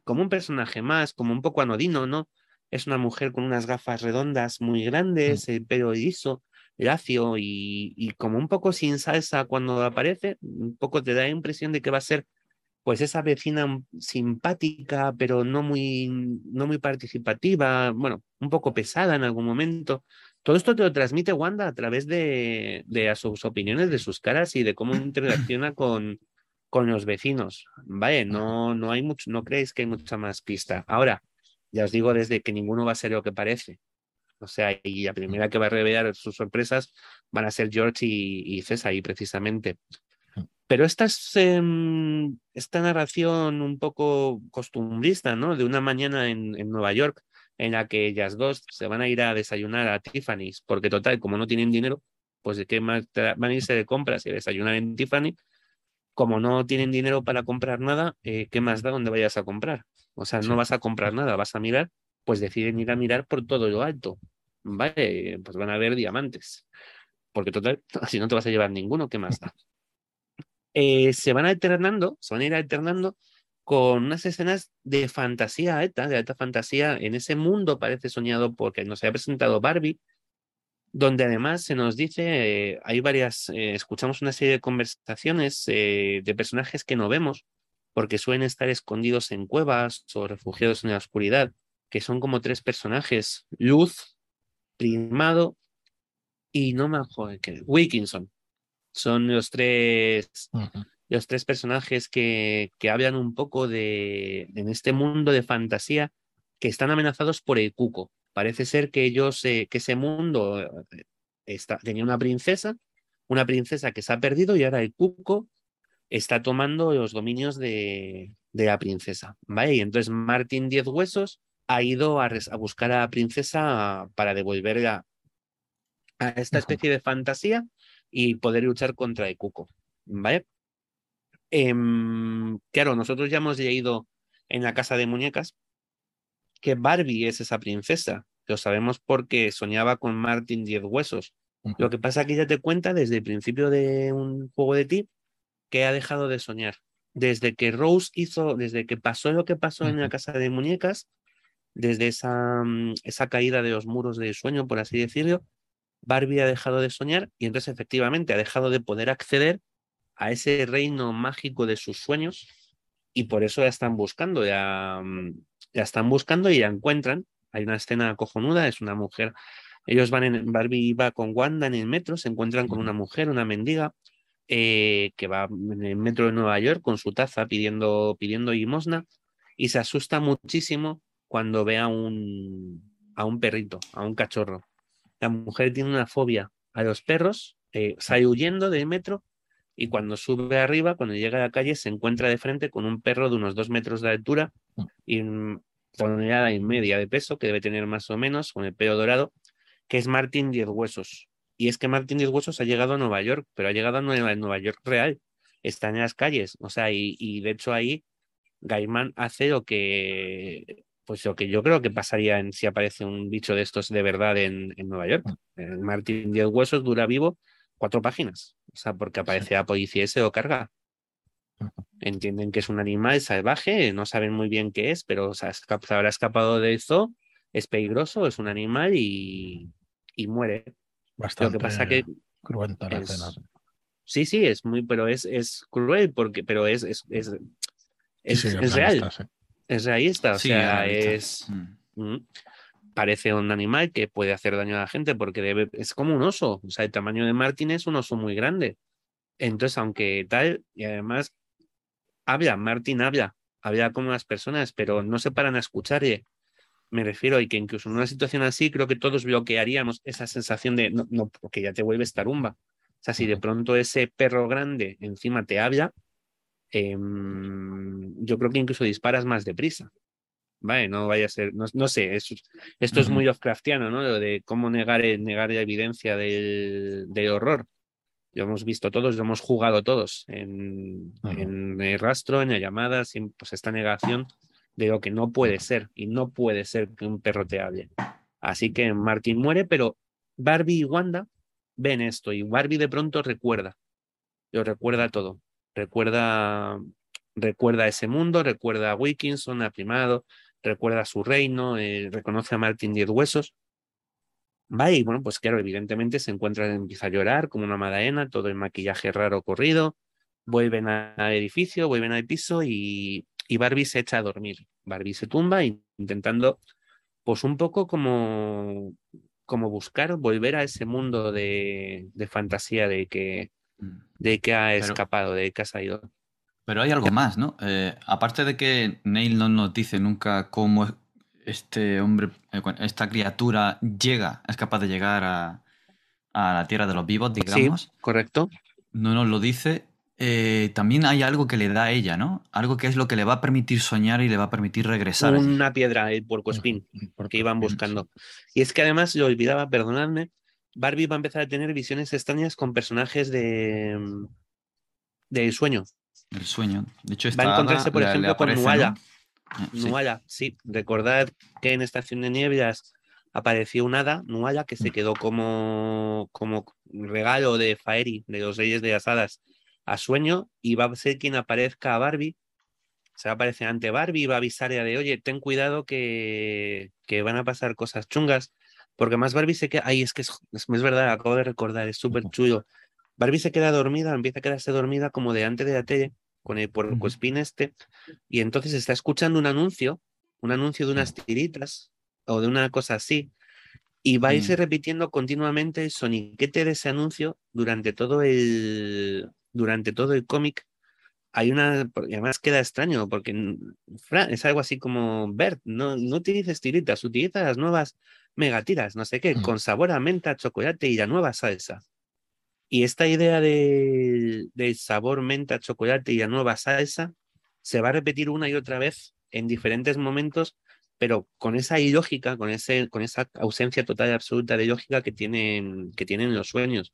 como un personaje más, como un poco anodino, ¿no? Es una mujer con unas gafas redondas muy grandes, el pelo liso, lacio y, y como un poco sin salsa cuando aparece, un poco te da la impresión de que va a ser pues esa vecina simpática, pero no muy, no muy participativa, bueno, un poco pesada en algún momento. Todo esto te lo transmite Wanda a través de, de sus opiniones, de sus caras y de cómo interacciona con, con los vecinos. Vale, no, no hay mucho, no creéis que hay mucha más pista. Ahora, ya os digo desde que ninguno va a ser lo que parece. O sea, y la primera que va a revelar sus sorpresas van a ser George y, y César, y precisamente. Pero esta, es, em, esta narración un poco costumbrista, ¿no? De una mañana en, en Nueva York, en la que ellas dos se van a ir a desayunar a Tiffany's, porque total, como no tienen dinero, pues de qué más van a irse de compras y desayunar en Tiffany. Como no tienen dinero para comprar nada, eh, ¿qué más da donde vayas a comprar? O sea, no vas a comprar nada, vas a mirar, pues deciden ir a mirar por todo lo alto. Vale, pues van a ver diamantes. Porque total, si no te vas a llevar ninguno, ¿qué más da? Eh, se van alternando, se van a ir alternando con unas escenas de fantasía alta, de alta fantasía en ese mundo parece soñado porque nos ha presentado Barbie, donde además se nos dice, eh, hay varias, eh, escuchamos una serie de conversaciones eh, de personajes que no vemos, porque suelen estar escondidos en cuevas o refugiados en la oscuridad, que son como tres personajes, Luz, Primado y no me que Wilkinson. Son los tres los tres personajes que, que hablan un poco de en este mundo de fantasía que están amenazados por el cuco. Parece ser que ellos, eh, que ese mundo eh, está, tenía una princesa, una princesa que se ha perdido y ahora el cuco está tomando los dominios de, de la princesa. ¿vale? Y entonces Martín Diez Huesos ha ido a, a buscar a la princesa para devolverla a esta especie de fantasía y poder luchar contra el cuco. ¿Vale? Em, claro, nosotros ya hemos leído en la casa de muñecas que Barbie es esa princesa. Lo sabemos porque soñaba con Martin Diez Huesos. Lo que pasa es que ella te cuenta desde el principio de un juego de ti que ha dejado de soñar. Desde que Rose hizo, desde que pasó lo que pasó en la casa de muñecas, desde esa, mm, esa caída de los muros del sueño, por así decirlo, Barbie ha dejado de soñar y entonces efectivamente ha dejado de poder acceder a ese reino mágico de sus sueños y por eso la están buscando, ya, mm, la están buscando y la encuentran. Hay una escena cojonuda, es una mujer. Ellos van en, Barbie va con Wanda en el metro, se encuentran con una mujer, una mendiga, eh, que va en el metro de Nueva York con su taza pidiendo, pidiendo limosna y se asusta muchísimo cuando ve a un, a un perrito, a un cachorro. La mujer tiene una fobia a los perros, eh, sale huyendo del metro y cuando sube arriba, cuando llega a la calle, se encuentra de frente con un perro de unos dos metros de altura y mm, tonelada y media de peso, que debe tener más o menos, con el pelo dorado, que es Martín Diez Huesos. Y es que Martín Diez Huesos ha llegado a Nueva York, pero ha llegado a Nueva, York real. Está en las calles, o sea, y, y de hecho ahí Gaiman hace lo que pues lo que yo creo que pasaría en si aparece un bicho de estos de verdad en, en Nueva York. El Martín Diez Huesos dura vivo cuatro páginas. O sea, porque aparece a policía ese o carga. Entienden que es un animal salvaje, no saben muy bien qué es, pero o sea, se habrá escapado de eso, es peligroso, es un animal y, y muere. Bastante Lo que pasa que cruenta la es- escena. sí, sí, es muy, pero es, es cruel porque, pero es, es, es, Sí, es, sí, es real, sí. Es realista, o Sí, sea, es Mm. parece un animal que puede hacer daño a la gente porque debe, es como un oso, o sea, el tamaño de Martín es un oso muy grande. Entonces, aunque tal, y además habla, Martín habla, habla con las personas, pero no se paran a escucharle. Me refiero y que incluso en una situación así creo que todos bloquearíamos esa sensación de no, no porque ya te vuelves tarumba. O sea, si de pronto ese perro grande encima te habla, em, yo creo que incluso disparas más deprisa. Vale, no vaya a ser, no, no sé, es- esto es muy Lovecraftiano, ¿no? Lo de cómo negar, el- negar la evidencia del, del horror. Lo hemos visto todos, lo hemos jugado todos en, Ujú. en el rastro, en la llamada, siempre, pues esta negación de lo que no puede ser y no puede ser que un perro te hable. Así que Martin muere, pero Barbie y Wanda ven esto y Barbie de pronto recuerda, lo recuerda todo, recuerda, recuerda ese mundo, recuerda a Wilkinson, a Primado, recuerda su reino, eh, reconoce a Martin Diez Huesos. Va y bueno, pues claro, evidentemente se encuentra, empieza a llorar como una madalena, todo el maquillaje raro corrido, vuelven a- al edificio, vuelven al piso y, y Barbie se echa a dormir. Barbie se tumba intentando, pues un poco como, como buscar volver a ese mundo de, de fantasía de que. De que ha Pero- escapado, de que ha salido. Pero hay algo más, ¿no? Eh, aparte de que Neil no nos dice nunca cómo este hombre, eh, esta criatura llega, es capaz de llegar a, a la tierra de los vivos, digamos. Sí, correcto. No nos lo dice. eh, también hay algo que le da a ella, ¿no? Algo que es lo que le va a permitir soñar y le va a permitir regresar. Una piedra, el puercoespín. que iban buscando. Y es que además, lo olvidaba, perdonadme, Barbie va a empezar a tener visiones extrañas con personajes de mm, del sueño. El sueño. De hecho, Va a encontrarse, por ejemplo, con aparece, Nuala. ¿no? Eh, sí. Nuala, sí. Recordad que en Estación de Nieblas apareció un hada, Nuala, que se Mm. quedó como, como regalo de Faeri, de los Reyes de las Hadas, a sueño, y va a ser quien aparezca a Barbie. Se va a aparecer ante Barbie y va a avisarle de, oye, ten cuidado que, que van a pasar cosas chungas. Porque más Barbie se queda. Ay, es que es, es, es verdad, acabo de recordar, es súper chulo. Barbie se queda dormida, empieza a quedarse dormida como delante de la tele, con el puercoespín este, y entonces está escuchando un anuncio, un anuncio de unas tiritas o de una cosa así, y va a irse Mm. repitiendo continuamente el soniquete de ese anuncio durante todo el durante todo el cómic. Hay una, porque además queda extraño, porque Fran, es algo así como Bert, no, no utilices tiritas, utiliza las nuevas megatiras, no sé qué, Mm. con sabor a menta, chocolate y la nueva salsa. Y esta idea de- del sabor menta, chocolate y la nueva salsa se va a repetir una y otra vez en diferentes momentos, pero con esa ilógica, con, ese, con esa ausencia total y absoluta de lógica que tienen, que tienen los sueños.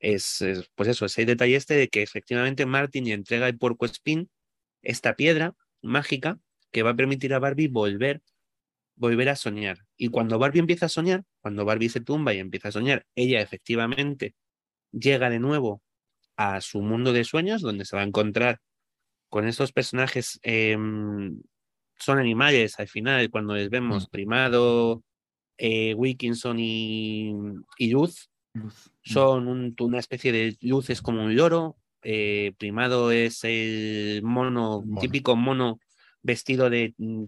Es, es, pues eso, ese detalle este de que efectivamente Martin le entrega el porco spin, esta piedra mágica que va a permitir a Barbie volver, volver a soñar. Y cuando Barbie empieza a soñar, cuando Barbie se tumba y empieza a soñar, ella efectivamente llega de nuevo a su mundo de sueños, donde se va a encontrar con estos personajes, eh, son animales al final, cuando les vemos Mm. Primado, eh, Wilkinson y, y Luz, Luz. Son un- una especie de Luz es como un loro, eh, Primado es el mono, Mono. típico mono vestido de, mm,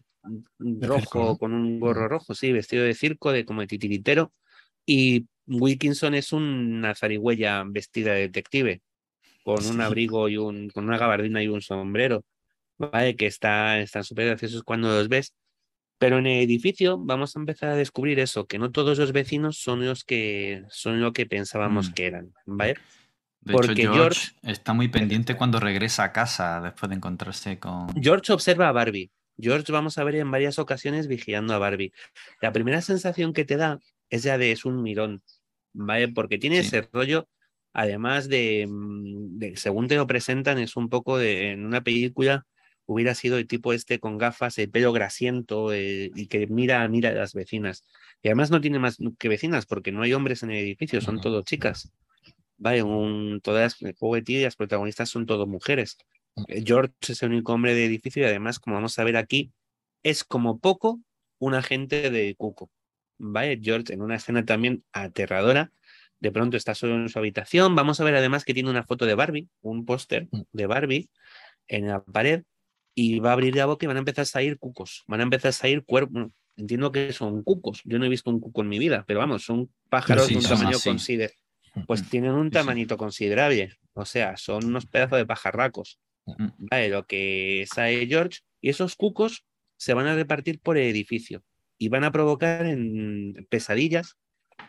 De rojo, circo, ¿no? con un gorro Mm. rojo, sí, vestido de circo, de como de titiritero, y Wilkinson es una zarigüeya vestida de detective, con un abrigo y un, con una gabardina y un sombrero, ¿vale? Que está, están súper graciosos cuando los ves. Pero en el edificio vamos a empezar a descubrir eso, que no todos los vecinos son los que son lo que pensábamos Mm. que eran, ¿vale? De Porque hecho, George- George está muy pendiente cuando regresa a casa después de encontrarse con. George observa a Barbie. George vamos a ver en varias ocasiones vigilando a Barbie. La primera sensación que te da es ya de es un mirón, ¿vale? Porque tiene Sí. ese rollo, además de, mm, de según te lo presentan, es un poco de en una película hubiera sido el tipo este con gafas, el pelo grasiento eh, y que mira, mira a las vecinas. Y además no tiene más que vecinas porque no hay hombres en el edificio, son todo chicas. Vale, un, todas el juego de las protagonistas son todo mujeres. Eh, George es el único hombre de edificio y además, como vamos a ver aquí, es como poco un agente de Cuco. ¿Vale? George en una escena también aterradora, de pronto está solo en su habitación. Vamos a ver además que tiene una foto de Barbie, un póster mm. de Barbie en la pared y va a abrir la boca y van a empezar a salir cucos, van a empezar a salir cuerpos. Entiendo que son cucos. Yo no he visto un cuco en mi vida, pero vamos, son pájaros de un tamaño considerable. Pues tienen un tamanito considerable. O sea, son unos pedazos de pajarracos. Vale, lo que sale George. Y esos cucos se van a repartir por el edificio y van a provocar en pesadillas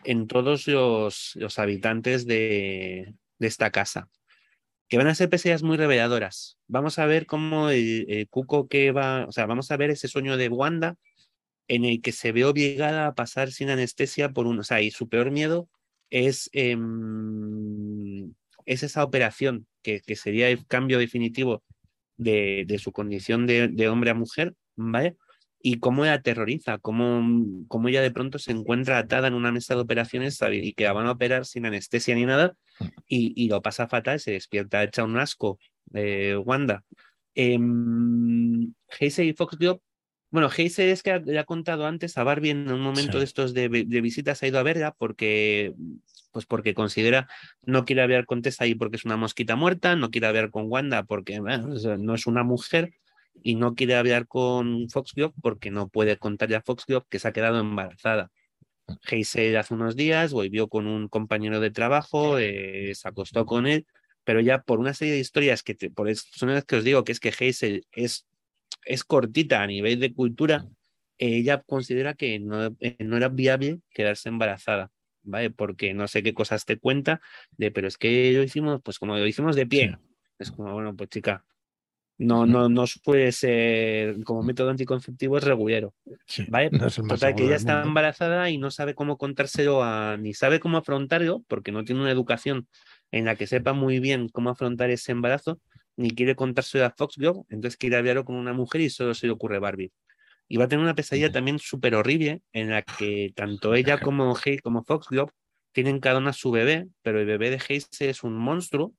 en todos los, los habitantes de, de esta casa que van a ser pesadillas muy reveladoras. Vamos a ver cómo el, Cuco que va, o sea, vamos a ver ese sueño de Wanda en el que se ve obligada a pasar sin anestesia por un, o sea, y su peor miedo es, em, es esa operación que, que, sería el cambio definitivo de, de su condición de, de, hombre a mujer, ¿vale? Y cómo ella aterroriza, cómo, cómo ella de pronto se encuentra atada en una mesa de operaciones y que la van a operar sin anestesia ni nada y, y lo pasa fatal, se despierta hecha un asco, eh, Wanda. Eh, Heisei y Fox bueno, Heisei es que le ha contado antes a Barbie en un momento sí. de estos de, de, visitas, ha ido a verla porque, pues porque considera no quiere hablar con Tessa ahí porque es una mosquita muerta, no quiere hablar con Wanda porque bueno, no es una mujer y no quiere hablar con Foxglove porque no puede contarle a Foxglove que se ha quedado embarazada. Heisel hace unos días volvió con un compañero de trabajo, eh, se acostó con él, pero ya por una serie de historias que te, por eso son las que os digo que es que Heisel es, es cortita a nivel de cultura, ella considera que no, eh, no era viable quedarse embarazada. ¿Vale? Porque no sé qué cosas te cuenta, de, pero es que lo hicimos, pues como lo hicimos de pie. Sí. Es como, bueno, pues chica, no, no, no puede ser como método anticonceptivo es regulero. Sí, ¿vale? no es Total, que ella está embarazada y no sabe cómo contárselo a, ni sabe cómo afrontarlo, porque no tiene una educación en la que sepa muy bien cómo afrontar ese embarazo, ni quiere contárselo a Foxglove, entonces quiere hablarlo con una mujer y solo se le ocurre Barbie. Y va a tener una pesadilla también súper horrible en la que tanto ella como Hayes como Foxglove tienen cada una su bebé, pero el bebé de Hayes es un monstruo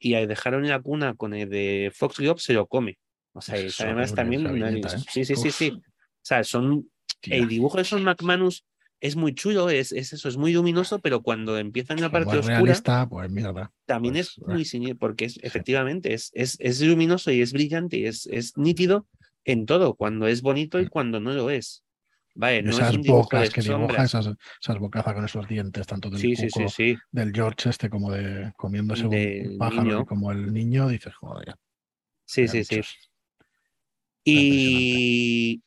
y al dejarlo en la cuna con el de Foxglove se lo come. O sea, Es además también. viñeta, ¿eh? Sí, sí, sí, Uf. sí. O sea, son. Tía. El dibujo de esos McManus es muy chulo, es, es eso, es muy luminoso, pero cuando empieza en la parte oscura, realista, pues mierda. también pues, es muy eh, siniestro, porque es, efectivamente es, es, es luminoso y es brillante y es, es nítido en todo, cuando es bonito y cuando no lo es. Vale, no es esas un de bocas que dibuja, sombras. esas, esas bocazas con esos dientes, tanto del Sí, sí, cuco, sí, sí. del George este como de comiéndose un Del pájaro niño. como el niño, dices, joder. Sí, vaya sí, sí. bichos. Y.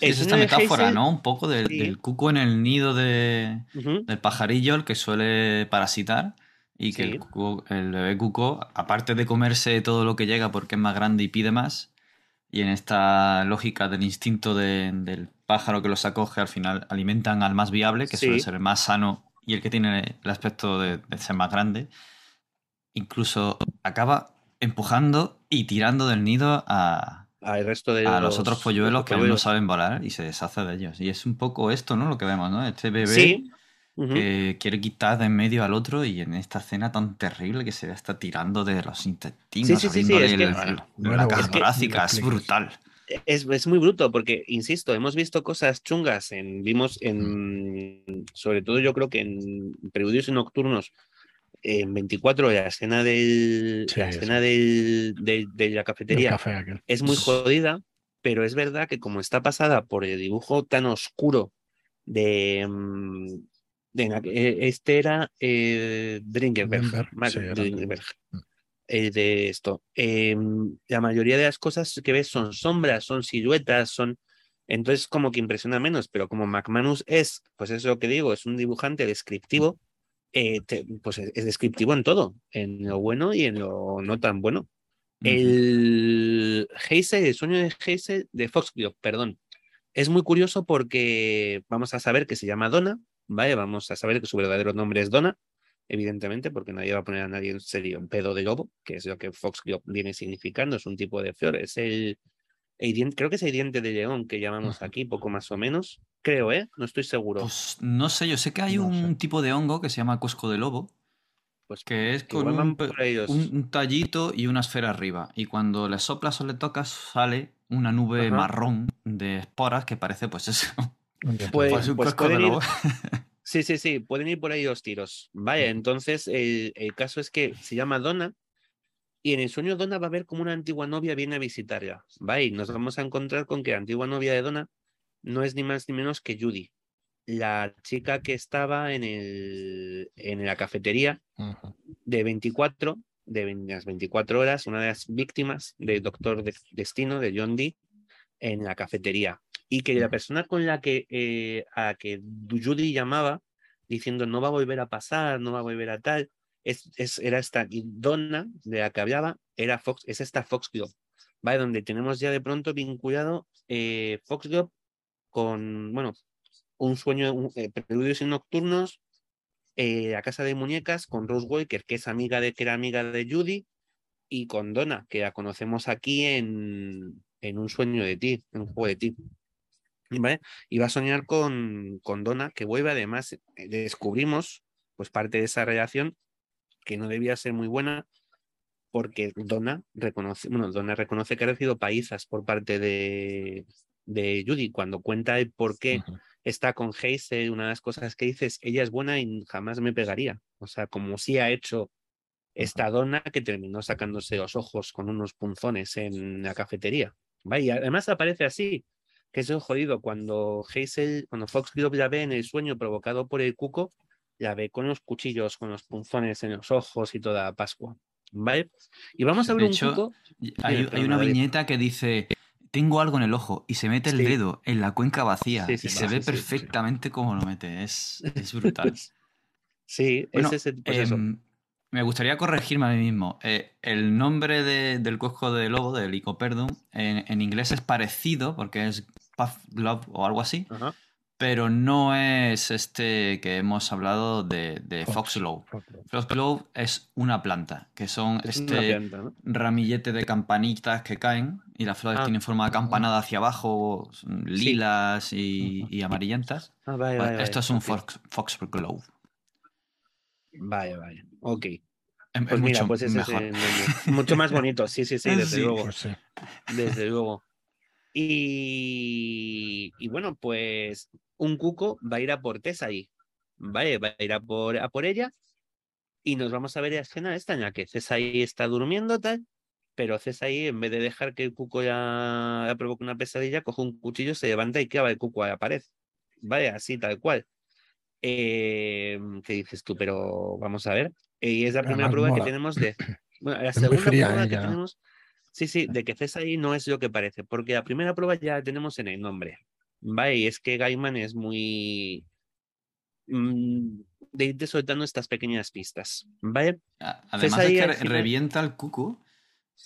Es esta de metáfora, ¿no? Un poco del, Sí. del cuco en el nido de, del pajarillo, el que suele parasitar. Y que Sí. el, cuco- el bebé cuco, aparte de comerse todo lo que llega porque es más grande y pide más, y en esta lógica del instinto de- del pájaro que los acoge, al final alimentan al más viable, que suele Sí. ser el más sano y el que tiene el aspecto de, de ser más grande. Incluso acaba empujando y tirando del nido a, al resto de a los otros polluelos que aún no polluelos. saben volar y se deshace de ellos. Y es un poco esto, ¿no? Lo que vemos, ¿no? Este bebé Sí. ujú. que quiere quitar de en medio al otro y en esta escena tan terrible que se ve está tirando de los intestinos, Sí, sí, sí, sí, es que- Bueno, la bueno, caja es que- es brutal. Es, es muy bruto porque, insisto, hemos visto cosas chungas, en, vimos en, sobre todo yo creo que en Preludios y Nocturnos, en 24, la escena, del, Sí, la escena del, de la cafetería es muy jodida, pero es verdad que como está pasada por el dibujo tan oscuro de... mm, de eh, este era eh, Dringenberg, sí, era. Eh, de esto. Eh, la mayoría de las cosas que ves son sombras, son siluetas, son... Entonces como que impresiona menos, pero como McManus es, pues es lo que digo, es un dibujante descriptivo, eh, te- pues es, es descriptivo en todo, en lo bueno y en lo no tan bueno. El Heisel, el sueño de Heisel, de Foxglove, perdón, es muy curioso porque vamos a saber que se llama Donna, ¿vale? Vamos a saber que su verdadero nombre es Donna, evidentemente, porque nadie va a poner a nadie en serio un pedo de lobo, que es lo que Foxglove viene significando, es un tipo de flor, es el, el creo que es el diente de león que llamamos aquí, poco más o menos. Creo, ¿eh? No estoy seguro. Pues no sé, yo sé que hay No un sé. tipo de hongo que se llama cosco de lobo, Pues que es que con un, un- un tallito y una esfera arriba. Y cuando le soplas o le tocas, sale una nube Ajá. marrón de esporas que parece, pues eso. Pues- Pues un pues cosco de pueden ir- lobo. Sí, sí, sí, pueden ir por ahí los tiros. Vaya, entonces el, el caso es que se llama Donna y en el sueño Donna va a ver como una antigua novia viene a visitarla. Vaya, y nos vamos a encontrar con que la antigua novia de Donna no es ni más ni menos que Judy, la chica que estaba en, el, en la cafetería de 24, de las 24 horas, una de las víctimas del Doctor De- Destino, de John Dee, en la cafetería. Y que la persona con la que, eh, a que Judy llamaba, diciendo no va a volver a pasar, no va a volver a tal, es, es- era esta Donna, de la que hablaba, era Fox, es esta Foxglove, ¿vale? Donde tenemos ya de pronto vinculado eh, Foxglove con, bueno, un sueño, un, eh, preludios y nocturnos, eh, la casa de muñecas con Rose Walker, que es amiga de, que era amiga de Judy, y con Donna, que la conocemos aquí en, en un sueño de ti, en un juego de ti. ¿Vale? Y va a soñar con, con Donna, que vuelve. Además, eh, descubrimos, pues parte de esa relación, que no debía ser muy buena, porque Donna reconoce, bueno, Donna reconoce que ha recibido paizas por parte de, de Judy, cuando cuenta el por qué está con Hazel, una de las cosas que dices, ella es buena y jamás me pegaría. O sea, como si ha hecho esta dona que terminó sacándose los ojos con unos punzones en la cafetería. Vaya, además aparece así, que es lo jodido, cuando Hazel, cuando Foxglove la ve en el sueño provocado por el cuco, la ve con los cuchillos, con los punzones en los ojos y toda Pascua. ¿Vale? Y vamos a ver De un hecho, cuco. Hay, una viñeta que dice, tengo algo en el ojo y se mete el Sí. dedo en la cuenca vacía Sí, sí, y se ve perfectamente cómo lo mete. Es, es brutal. Sí, Bueno, ese es el, pues eso. Me gustaría corregirme a mí mismo. Eh, el nombre de- del cosco de lobo, del Licoperdum, en, en inglés es parecido porque es Puff Glove o algo así, pero no es este que hemos hablado de, de Fox. Foxglove. Foxglove. Es una planta, que son Es este planta, ¿no? ramillete de campanitas que caen y las flores Ah. tienen forma de campanada hacia abajo, lilas y, y amarillentas. Ah, Esto es un ok. Fox, Foxglove. Vale, vale. Ok. Es, es Pues mira, mucho pues ese mejor. es el mucho más bonito. Sí, sí, sí, desde Sí. luego. Pues sí. Desde luego. Y, y bueno, pues un cuco va a ir a por Tessa ahí. Vale, va a ir a por, a por ella. Y nos vamos a ver la escena esta en la que Cesai está durmiendo, tal. Pero Cesai, en vez de dejar que el cuco ya, ya provoque una pesadilla, coge un cuchillo, se levanta y clava el cuco a la pared. Vale, así, tal cual. Eh, ¿Qué dices tú? Pero vamos a ver. Y es la primera Además, prueba mola. que tenemos de. Bueno, la Es segunda prueba que ella. tenemos. Sí, sí, de que Cesai no es lo que parece, porque la primera prueba ya la tenemos en el nombre. Vale, y es que Gaiman es muy. mm, de irte soltando estas pequeñas pistas. ¿Vale? Además es que re- final- revienta el cuco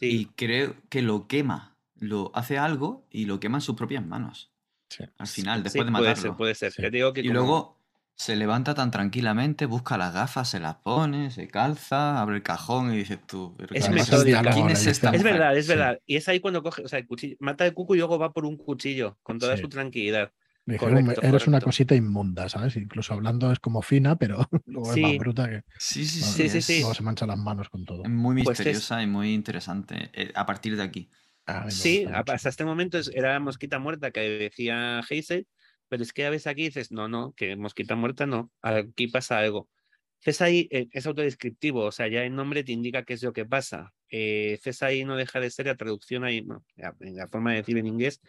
y Sí. creo que lo quema. Lo hace algo y lo quema en sus propias manos. Sí. Al final, sí, después de puede matarlo. ser, puede ser. Sí. Ya te digo que Y como- luego se levanta tan tranquilamente, busca las gafas, se las pone, se calza, abre el cajón y dices tú. "¿Pero Es qué Además, pasa? metódico. el diálogo ¿Quién le es dice- esta Es mujer?". verdad, es Sí. verdad. Y es ahí cuando coge, o sea, el cuchillo, mata el cuco y luego va por un cuchillo, con toda Sí. su tranquilidad. Le Correcto, eres una cosita inmunda, ¿sabes? Incluso hablando es como fina, pero luego Sí. es más bruta que Sí, sí, Bueno, sí. Sí, sí, es, sí. luego se mancha las manos con todo. es muy Pues es- misteriosa y muy interesante eh, a partir de aquí. A mí me Sí, hasta este momento era mosquita muerta que decía Hazel, pero es que a veces aquí dices, no, no, que mosquita muerta no, aquí pasa algo. Cesai eh, es autodescriptivo, o sea, ya el nombre te indica qué es lo que pasa. Eh, Cesai no deja de ser la traducción ahí, bueno, la, la forma de decir en inglés,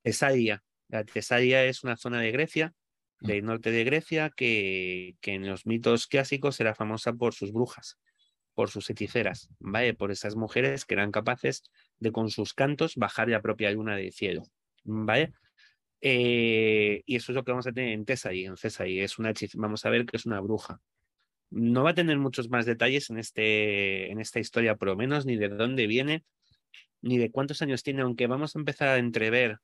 Tesalia. La Tesalia es una zona de Grecia, del norte de Grecia, que, que en los mitos clásicos era famosa por sus brujas, por sus hechiceras, ¿vale? Por esas mujeres que eran capaces de con sus cantos bajar la propia luna del cielo, ¿vale? Eh, y eso es lo que vamos a tener en Tesai, en es una vamos a ver que es una bruja. No va a tener muchos más detalles en, este, en esta historia, por lo menos, ni de dónde viene, ni de cuántos años tiene, aunque vamos a empezar a entrever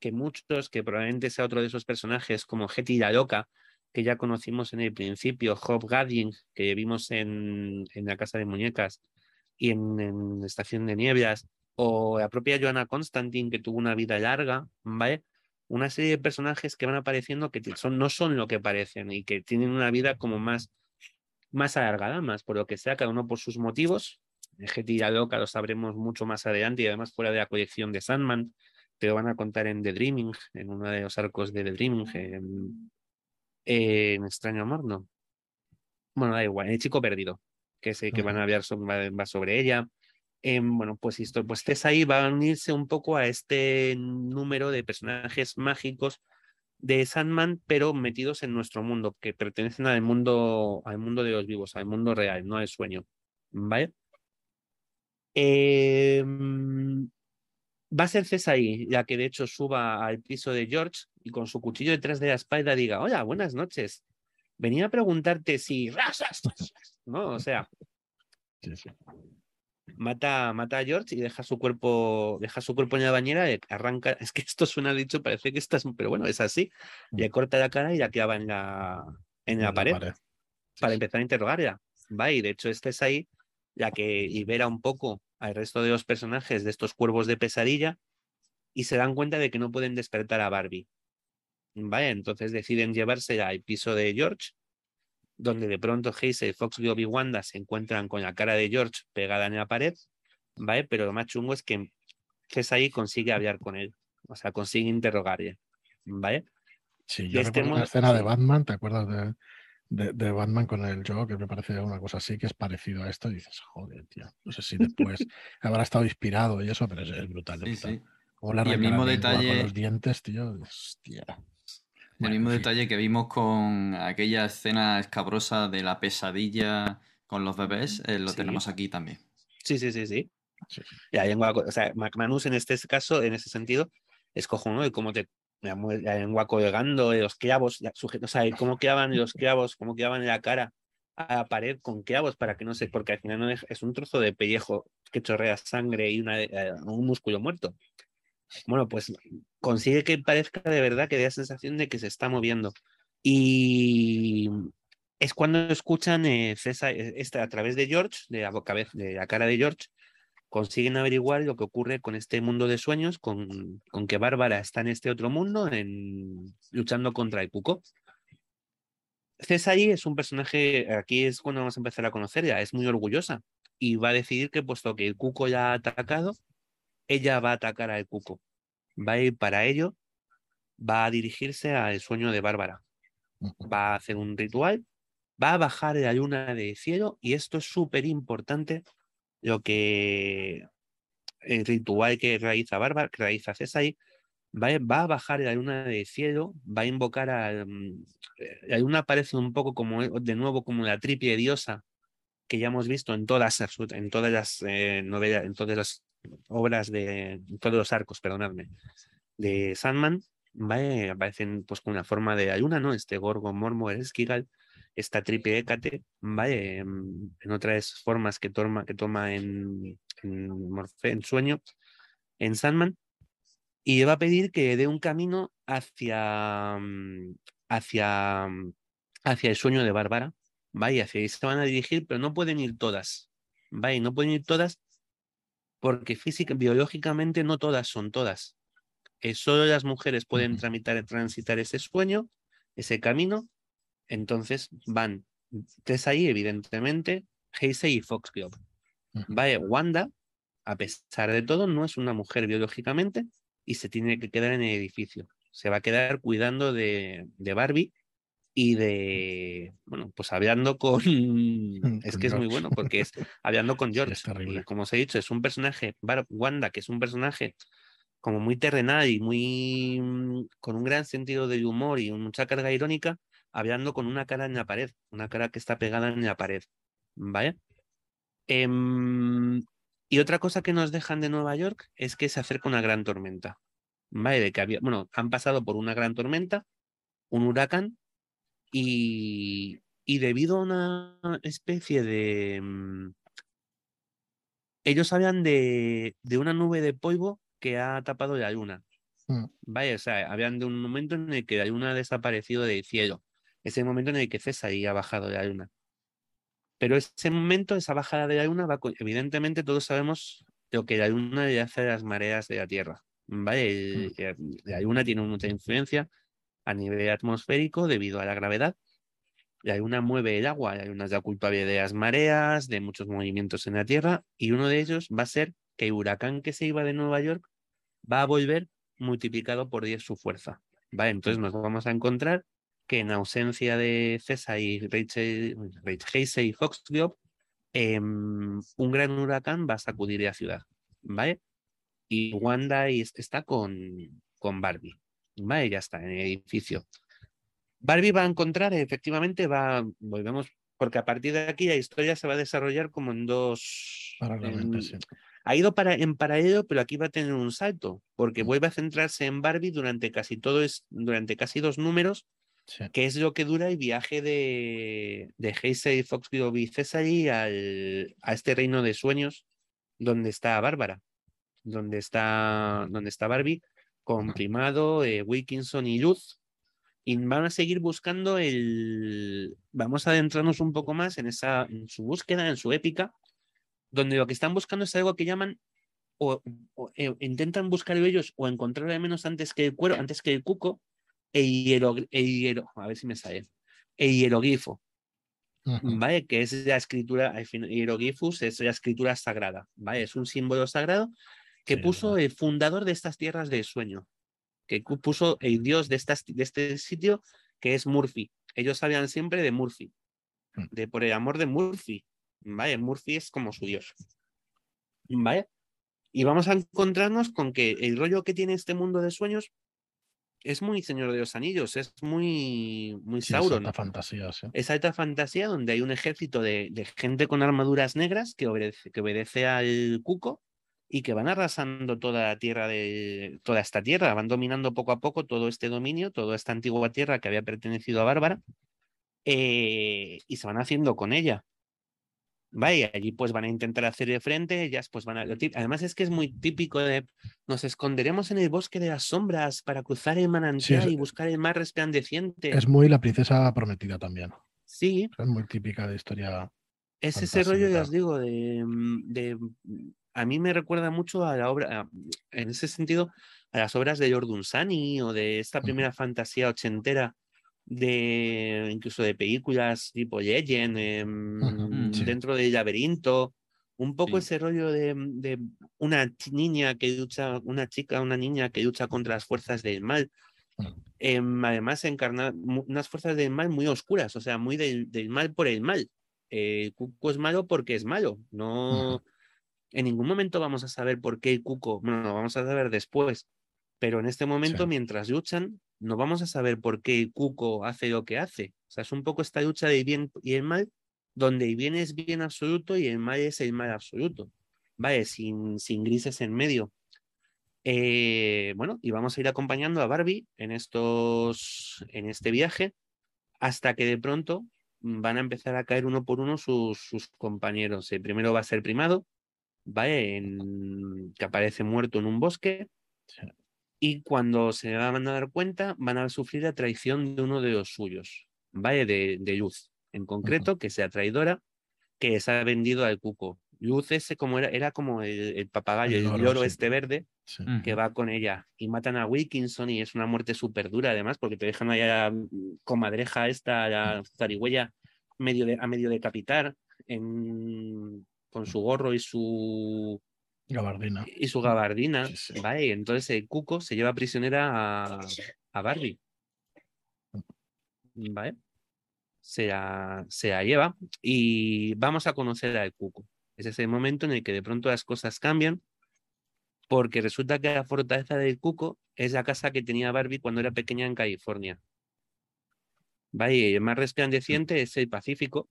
que muchos, que probablemente sea otro de esos personajes como Hetty la Loca, que ya conocimos en el principio, Job Gadding, que vimos en, en la Casa de Muñecas y en, en Estación de Nieblas, o la propia Joanna Constantine, que tuvo una vida larga, ¿vale? Una serie de personajes que van apareciendo que son, no son lo que parecen y que tienen una vida como más, más alargada, más por lo que sea, cada uno por sus motivos. La loca lo sabremos mucho más adelante y además fuera de la colección de Sandman, pero van a contar en The Dreaming, en uno de los arcos de The Dreaming, en, en Extraño Amor, ¿no? Bueno, da igual, El Chico Perdido, que sé que van a hablar sobre, va sobre ella. Em, bueno, pues esto, pues ahí va a unirse un poco a este número de personajes mágicos de Sandman, pero metidos en nuestro mundo, que pertenecen al mundo, al mundo de los vivos, al mundo real, no al sueño. ¿Vale? Em, va a ser Cesai la que de hecho suba al piso de George y con su cuchillo detrás de la espalda diga, hola, buenas noches. Venía a preguntarte si... ¿No? O sea, mata, mata a George y deja su cuerpo, deja su cuerpo en la bañera, arranca, es que esto suena dicho, parece que estás, pero bueno, es así, le mm. corta la cara y la clava en la, en la, pared, para empezar a interrogarla. Va, y de hecho este es ahí la que libera un poco al resto de los personajes de estos cuervos de pesadilla y se dan cuenta de que no pueden despertar a Barbie. Vale, entonces deciden llevársela al piso de George donde de pronto Hazel, Fox y Wanda se encuentran con la cara de George pegada en la pared, ¿vale? Pero lo más chungo es que ahí consigue hablar con él, o sea, consigue interrogarle, ¿vale? Sí, yo este recuerdo escena de Batman, ¿te acuerdas de, de, Batman con el? Que me parece una cosa así que es parecido a esto y dices, joder, tío, no sé si después habrá estado inspirado y eso, pero es, brutal. Sí, Sí. y el mismo detalle... Con los dientes, tío, hostia. El mismo detalle que vimos con aquella escena escabrosa de la pesadilla con los bebés, eh, lo tenemos aquí también. Sí, sí, sí, sí. en o sea, McManus en este caso, en ese sentido, es cojonudo y cómo te la lengua colgando, los clavos, o sea, cómo quedaban los clavos, cómo quedaban en la cara a la pared con clavos para que no se, porque al final no es, un trozo de pellejo que chorrea sangre y una, eh, un músculo muerto. Bueno, pues consigue que parezca de verdad que dé la sensación de que se está moviendo. Y es cuando escuchan eh, César, eh, a través de George, de la, boca, de la cara de George, consiguen averiguar lo que ocurre con este mundo de sueños, con, con que Bárbara está en este otro mundo, en, luchando contra el Cuco. César es un personaje, aquí es cuando vamos a empezar a conocerla, es muy orgullosa y va a decidir que puesto que el Cuco ya ha atacado, ella va a atacar al Cuco. Va a ir para ello, va a dirigirse al sueño de Bárbara. Va a hacer un ritual, va a bajar la luna de cielo y esto es súper importante lo que el ritual que realiza Bárbara, que realiza César, va, va a bajar la luna de cielo, va a invocar a... Mm, la luna aparece un poco como, de nuevo, como la triple diosa que ya hemos visto en todas, en todas las eh, novelas, en todas las obras de todos los arcos, perdonadme, de Sandman, ¿vale? aparecen pues con una forma de ayuna, ¿no? Este Gorgo, Mormo, Esquigal, esta triple Hécate, ¿vale? En, otras formas que toma, que toma en, en, sueño, en Sandman, y va a pedir que dé un camino hacia, hacia, hacia el sueño de Bárbara, ¿vale? Hacia ahí se van a dirigir, pero no pueden ir todas, ¿vale? No pueden ir todas porque física, biológicamente no todas son todas. Eh, solo las mujeres pueden tramitar, transitar ese sueño, ese camino. Entonces van tres ahí, evidentemente, Heisei y Foxglove. Vaya, Wanda, a pesar de todo, no es una mujer biológicamente y se tiene que quedar en el edificio. Se va a quedar cuidando de, de Barbie y de, bueno, pues hablando con, es que es muy bueno porque es hablando con George, y como os he dicho, es un personaje, Wanda, que es un personaje como muy terrenal y muy, mm, con un gran sentido de humor y mucha carga irónica, hablando con una cara en la pared, una cara que está pegada en la pared, ¿vale? Em, y otra cosa que nos dejan de Nueva York es que se acerca una gran tormenta, ¿vale? De que había, bueno, han pasado por una gran tormenta, un huracán, y, debido a una especie de... Mm, ellos hablan de, de una nube de polvo que ha tapado la luna. Mm. Vaya, o sea, hablan de un momento en el que la luna ha desaparecido del cielo. Es el momento en el que César ha bajado la luna. Pero ese momento, esa bajada de la luna, va evidentemente todos sabemos lo que la luna le hace a las mareas de la Tierra. ¿Vale? Mm. La luna tiene mucha influencia a nivel atmosférico debido a la gravedad. La luna mueve el agua, la luna es la culpable de las mareas, de muchos movimientos en la Tierra, y uno de ellos va a ser que el huracán que se iba de Nueva York va a volver multiplicado por 10 su fuerza. ¿Vale? Entonces nos vamos a encontrar que en ausencia de César y Rachel, Rachel y Foxglove, em, un gran huracán va a sacudir la ciudad, ¿vale? Y Wanda está con, con Barbie, ¿vale? Ya está, en el edificio. Barbie va a encontrar, efectivamente, va, volvemos, porque a partir de aquí la historia se va a desarrollar como en dos... Paralelamente, en- sí. ha ido para, en paralelo, pero aquí va a tener un salto, porque Mm. vuelve a centrarse en Barbie durante casi todo es, durante casi dos números, sí. que es lo que dura el viaje de, de Heisei, Foxglove y Cesari al, a este reino de sueños donde está Bárbara, donde está, donde está Barbie, con. Primado, eh, Wilkinson y Luz. Y van a seguir buscando el. Vamos a adentrarnos un poco más en esa, en su búsqueda, en su épica, donde lo que están buscando es algo que llaman o, o, eh, intentan buscar ellos o encontrar al menos antes que el cuero, antes que el cuco, el, hiero, el hiero- a ver si me sale, el hieroglifo. ¿vale? Que es la escritura, hieroglifus es la escritura sagrada, ¿vale? Es un símbolo sagrado que es puso el fundador de estas tierras del sueño, que puso el dios de, estas, de este sitio, que es Murphy. Ellos sabían siempre de Murphy, Mm. de por el amor de Murphy, ¿vale? Murphy es como su dios, ¿vale? Y vamos a encontrarnos con que el rollo que tiene este mundo de sueños es muy Señor de los Anillos, es muy, muy Sí, es Sauron. alta fantasía, sí. Es alta fantasía donde hay un ejército de, de gente con armaduras negras que obedece, que obedece al cuco y que van arrasando toda la tierra de toda esta tierra, van dominando poco a poco todo este dominio, toda esta antigua tierra que había pertenecido a Bárbara, eh, y se van haciendo con ella. Vaya, allí pues van a intentar hacerle frente, ellas pues van a... Además es que es muy típico de nos esconderemos en el bosque de las sombras para cruzar el manantial es- y buscar el mar resplandeciente. Es muy la princesa prometida también. Sí, Es muy típica de historia. Es ese rollo, ya os digo, de, mm, de, mm, a mí me recuerda mucho a la obra, a- en ese sentido, a las obras de Jordan Sani o de esta primera fantasía ochentera de incluso de películas tipo Legend, em, sí. dentro del laberinto, un poco Sí. ese rollo de, de una niña que lucha, una chica, una niña que lucha contra las fuerzas del mal. Mm. Em, además encarna mu- unas fuerzas del mal muy oscuras, o sea, muy del, del mal por el mal. Eh, Cuco es malo porque es malo. No, en ningún momento vamos a saber por qué el Cuco, bueno, lo vamos a saber después, pero en este momento, Sí. mientras luchan, no vamos a saber por qué el Cuco hace lo que hace. O sea, es un poco esta lucha del bien y el mal, donde el bien es bien absoluto y el mal es el mal absoluto. Vale, sin, sin grises en medio. Eh, bueno, y vamos a ir acompañando a Barbie en estos, en este viaje, hasta que de pronto van a empezar a caer uno por uno sus, sus compañeros. El primero va a ser Primado, ¿vale? En- que aparece muerto en un bosque. Sí. Y cuando se van a dar cuenta, van a sufrir la traición de uno de los suyos, ¿vale? De, de Luz, en concreto, que sea traidora, que se ha vendido al cuco. Luz ese como era, era como el, el papagayo, El el loro, sí. este verde, Sí. que va con ella y matan a Wilkinson y es una muerte súper dura además porque te dejan allá comadreja esta, la zarigüeya medio de, a medio decapitar en, con su gorro y su Gabardina. y su gabardina, Sí, sí. ¿vale? Entonces el cuco se lleva prisionera a, a Barbie. ¿Vale? Se la, se la lleva y vamos a conocer al cuco. Es ese momento en el que de pronto las cosas cambian porque resulta que la fortaleza del cuco es la casa que tenía Barbie cuando era pequeña en California. ¿Vale? Y el más resplandeciente es el Pacífico,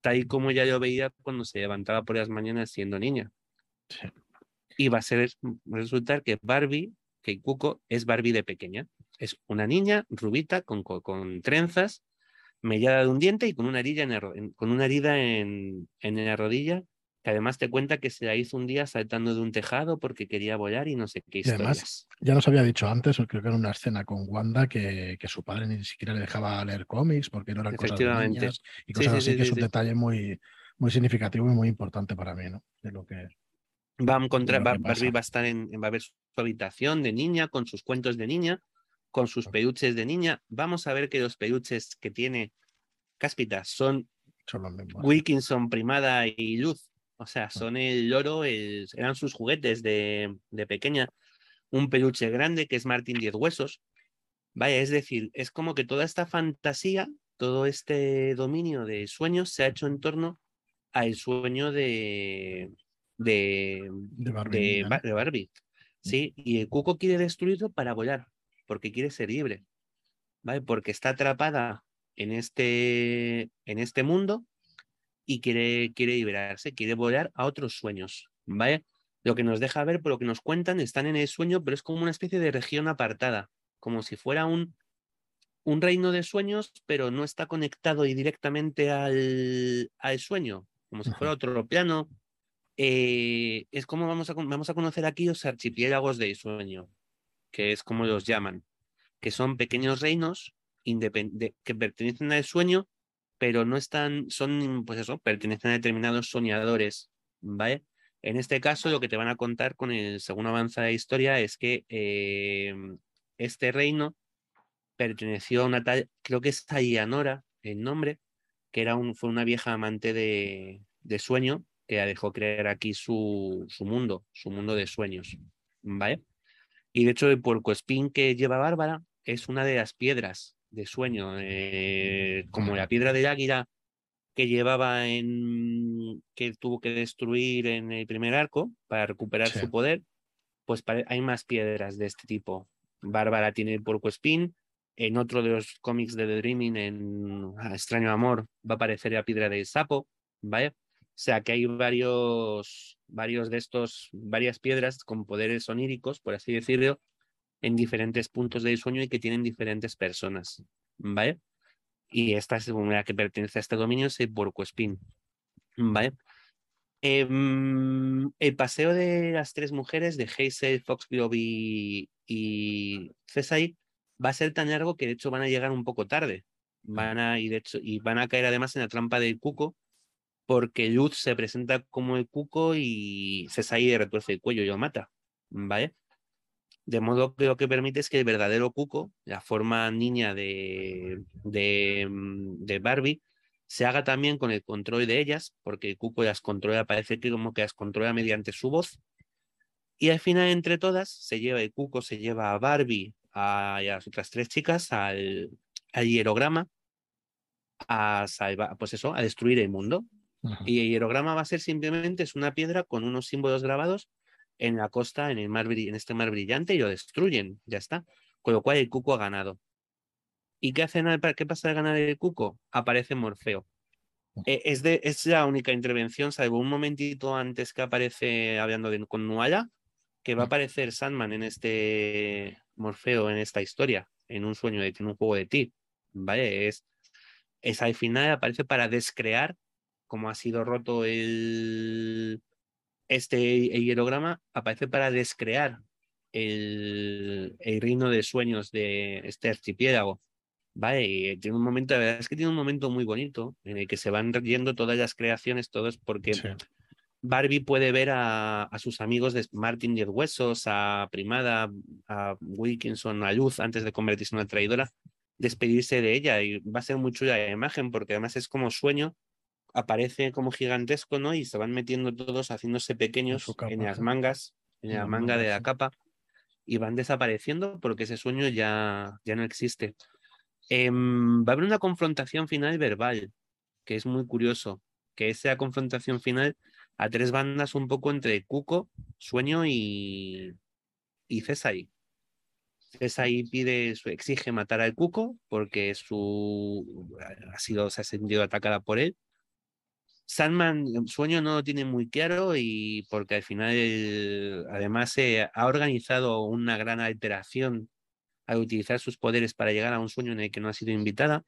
tal y como ya lo veía cuando se levantaba por las mañanas siendo niña. Sí. Y va a ser resultar que Barbie, que Cuco es Barbie de pequeña. Es una niña rubita con, co- con trenzas, mellada de un diente y con una herida en- con una herida en, en la rodilla, que además te cuenta que se la hizo un día saltando de un tejado porque quería volar y no sé qué Y además, historias. Ya nos había dicho antes, creo que era una escena con Wanda, que, que su padre ni siquiera le dejaba leer cómics porque no eran cosas de niñas y cosas sí, así, sí, que es un detalle muy, muy significativo y muy importante para mí, ¿no? De lo que Va a encontrar, Lo va, Barbie va a estar en, va a ver su habitación de niña, con sus cuentos de niña, con sus peluches de niña. Vamos a ver que los peluches que tiene Cáspita son Son. Wilkinson, Primada y Luz. O sea, son el loro, el- eran sus juguetes de, de pequeña. Un peluche grande que es Martín Diez Huesos. Vaya, es decir, es como que toda esta fantasía, todo este dominio de sueños se ha hecho en torno al sueño de, de, De Barbie. de, de Barbie. Sí, y el cuco quiere destruirlo para volar, porque quiere ser libre, ¿vale? Porque está atrapada en este, en este mundo y quiere, quiere liberarse, quiere volar a otros sueños, ¿vale? Lo que nos deja ver, por lo que nos cuentan, están en el sueño, pero es como una especie de región apartada, como si fuera un, un reino de sueños, pero no está conectado y directamente al, al sueño, como si fuera otro plano. Eh, es como vamos a, vamos a conocer aquí los archipiélagos del sueño, que es como los llaman, que son pequeños reinos de- que pertenecen al sueño, pero no están, son, pues eso, pertenecen a determinados soñadores, ¿vale? En este caso, lo que te van a contar con el según avanza la historia es que eh, este reino perteneció a una tal, creo que es Ayanora, el nombre, que era un, fue una vieja amante de, de sueño que la dejó crear aquí su, su mundo, su mundo de sueños, ¿vale? Y de hecho el puercoespín que lleva Bárbara es una de las piedras de sueño, eh, como la piedra del águila que llevaba en que tuvo que destruir en el primer arco para recuperar Sí. su poder, pues pare- hay más piedras de este tipo. Bárbara tiene el puercoespín, en otro de los cómics de The Dreaming, en ah, Extraño Amor, va a aparecer la piedra del sapo, ¿vale? O sea que hay varios, varios de estos, varias piedras con poderes oníricos, por así decirlo, en diferentes puntos del sueño y que tienen diferentes personas, ¿vale? Y esta es la que pertenece a este dominio, es el puercoespín, ¿vale? Em, el paseo de las tres mujeres de Hazel, Foxglove y, y Cesai va a ser tan largo que de hecho van a llegar un poco tarde. Van a, y de hecho, y van a caer además en la trampa del cuco, porque Luz se presenta como el cuco y Cesai le retuerce el cuello y lo mata. ¿Vale? De modo que lo que permite es que el verdadero cuco, la forma niña de, de, mm, de Barbie, se haga también con el control de ellas, porque el cuco las controla, parece que como que las controla mediante su voz. Y al final, entre todas, se lleva el cuco, se lleva a Barbie a, y a las otras tres chicas al, al hierograma a salvar, pues eso, a destruir el mundo. Y el hierograma va a ser simplemente es una piedra con unos símbolos grabados en la costa, en el mar, en este mar brillante, y lo destruyen, ya está. Con lo cual el cuco ha ganado. ¿Y qué hacen al- qué pasa al ganar el cuco? Aparece Morfeo. Eh, es, de, es la única intervención, salvo un momentito antes que aparece hablando de- con Nuala, que va a aparecer Sandman en este Morfeo, en esta historia, en un sueño de tiene un juego de ti. ¿Vale? Es, es al final aparece para descrear como ha sido roto el este hierograma, aparece para descrear el, el reino de sueños de este archipiélago. Vale, y tiene un momento, la verdad es que tiene un momento muy bonito en el que se van yendo todas las creaciones, todos porque Sí. Barbie puede ver a, a sus amigos de Martin Diez Huesos, a Primada, a Wilkinson, a Luz, antes de convertirse en una traidora, despedirse de ella. Y va a ser muy chula la imagen, porque además es como sueño, aparece como gigantesco, ¿no? Y se van metiendo todos, haciéndose pequeños capa, en las mangas, en En la manga de la capa, y van desapareciendo porque ese sueño ya, ya no existe. Em, va a haber una confrontación final verbal, que es muy curioso, que es la confrontación final a tres bandas un poco entre Cuco, Sueño y, y Cesai. Cesai pide, exige matar al Cuco porque su ha sido, se ha sentido atacada por él. Sandman, Sueño no lo tiene muy claro y porque al final él, además se ha organizado una gran alteración al utilizar sus poderes para llegar a un sueño en el que no ha sido invitada.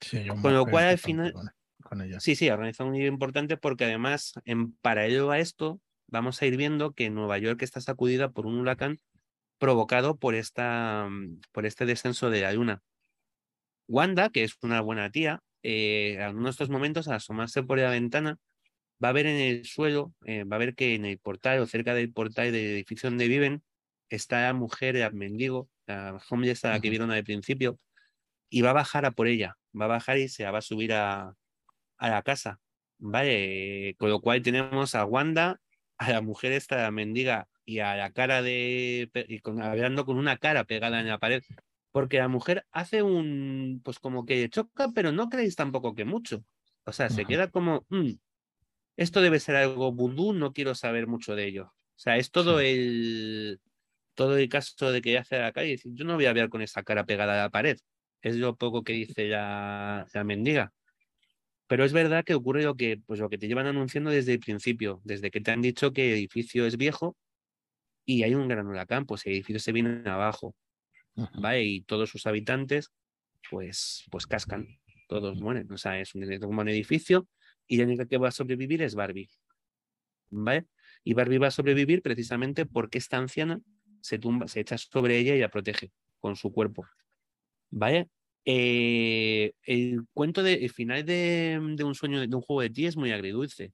Sí, Con lo cual, al final- Con, con ella. Sí, sí, ha organizado un nivel importante porque además, en paralelo a esto, vamos a ir viendo que Nueva York está sacudida por un huracán provocado por, esta, mm, por este descenso de la luna. Wanda, que es una buena tía, eh, en uno de estos momentos, al asomarse por la ventana, va a ver en el suelo, eh, va a ver que en el portal o cerca del portal del edificio donde viven está la mujer, el mendigo, la homeless a la que vieron al principio, y va a bajar a por ella, va a bajar y se va a subir a, a la casa, ¿vale? Con lo cual tenemos a Wanda, a la mujer esta, la mendiga, y a la cara de, y con, hablando con una cara pegada en la pared, porque la mujer hace un, pues como que choca, pero no creéis tampoco que mucho. O sea, se queda como, mm, esto debe ser algo vudú, no quiero saber mucho de ello. O sea, es todo el todo el caso de que hace a la calle y dice, yo no voy a ver con esa cara pegada a la pared. Es lo poco que dice la, la mendiga. Pero es verdad que ocurre lo que, pues lo que te llevan anunciando desde el principio, desde que te han dicho que el edificio es viejo y hay un gran huracán, pues el edificio se viene abajo, ¿vale? Y todos sus habitantes, pues, pues cascan, todos mueren. O sea, es un, un edificio y la única que va a sobrevivir es Barbie, ¿vale? Y Barbie va a sobrevivir precisamente porque esta anciana se tumba, se echa sobre ella y la protege con su cuerpo, ¿vale? Eh, el cuento de el final de, un sueño de un juego de ti es muy agridulce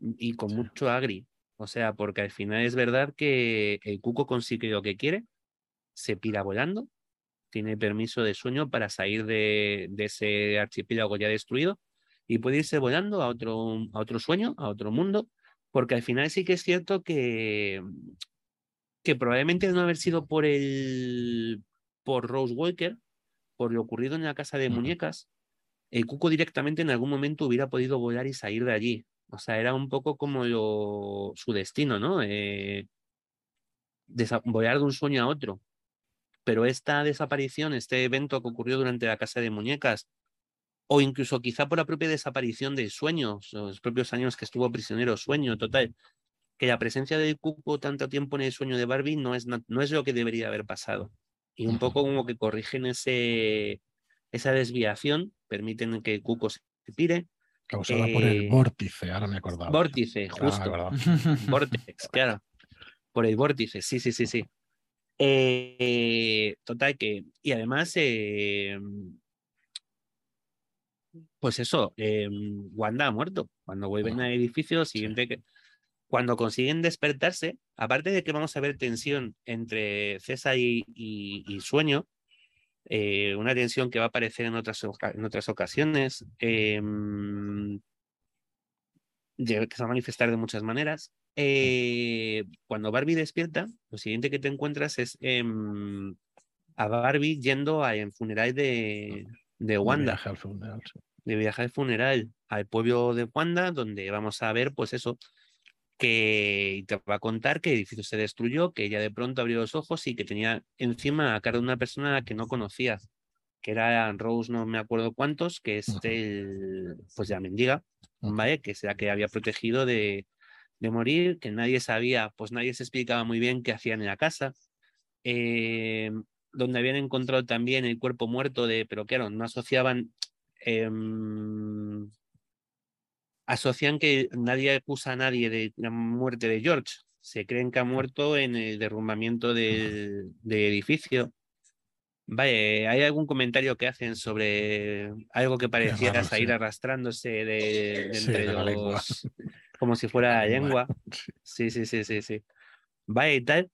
y con mucho agri. O sea, porque al final es verdad que el cuco consigue lo que quiere, se pira volando, tiene permiso de sueño para salir de, de ese archipiélago ya destruido y puede irse volando a otro, a otro sueño, a otro mundo, porque al final sí que es cierto que, que probablemente no haber sido por el por Rose Walker, por lo ocurrido en la casa de muñecas, el cuco directamente en algún momento hubiera podido volar y salir de allí. O sea, era un poco como su destino, ¿no? Eh, volar de un sueño a otro. Pero esta desaparición, este evento que ocurrió durante la casa de muñecas, o incluso quizá por la propia desaparición de sueños, los propios años que estuvo prisionero, sueño total, que la presencia del cuco tanto tiempo en el sueño de Barbie no es, no es lo que debería haber pasado y un poco como que corrigen ese, esa desviación, permiten que Cuco se tire. Causada por el eh, vórtice, ahora me acordaba. Vórtice, justo. Vórtice, claro. Por el vórtice, sí, sí, sí, sí. Eh, total que, y además, eh, pues eso, Wanda ha muerto. Cuando vuelven al edificio, siguiente que cuando consiguen despertarse, aparte de que vamos a ver tensión entre César y, Sueño, eh, una tensión que va a aparecer en otras, en otras ocasiones, em, que se va a manifestar de muchas maneras. Eh, cuando Barbie despierta, lo siguiente que te encuentras es em, a Barbie yendo al funeral de, de Wanda. De viaje al funeral. De viaje al funeral al pueblo de Wanda, donde vamos a ver, pues eso, que te va a contar que el edificio se destruyó, que ella de pronto abrió los ojos y que tenía encima a cara de una persona que no conocía, que era Rose, no me acuerdo cuántos, que es el, pues la mendiga, ¿vale? Que es la que había protegido de, de, morir, que nadie sabía, pues nadie se explicaba muy bien qué hacían en la casa, eh, donde habían encontrado también el cuerpo muerto de, pero claro, no asociaban... Eh, asocian que nadie acusa a nadie de la muerte de George. Se creen que ha muerto en el derrumbamiento del, edificio. Vale, ¿hay algún comentario que hacen sobre algo que pareciera salir arrastrándose de, entre los. como si fuera la lengua? Sí, sí, sí, sí, sí. Vale, y tal.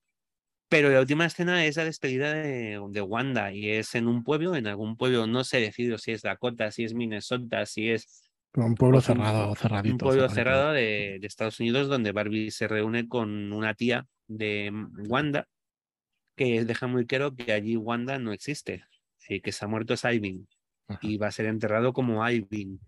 Pero la última escena es la despedida de, de, Wanda y es en un pueblo, en algún pueblo, no sé decido si es Dakota, si es Minnesota, si es un pueblo cerrado, cerradito. Un pueblo cerrado de, Estados Unidos donde Barbie se reúne con una tía de Wanda que deja muy claro que allí Wanda no existe y que se ha muerto es Ivan y va a ser enterrado como Ivan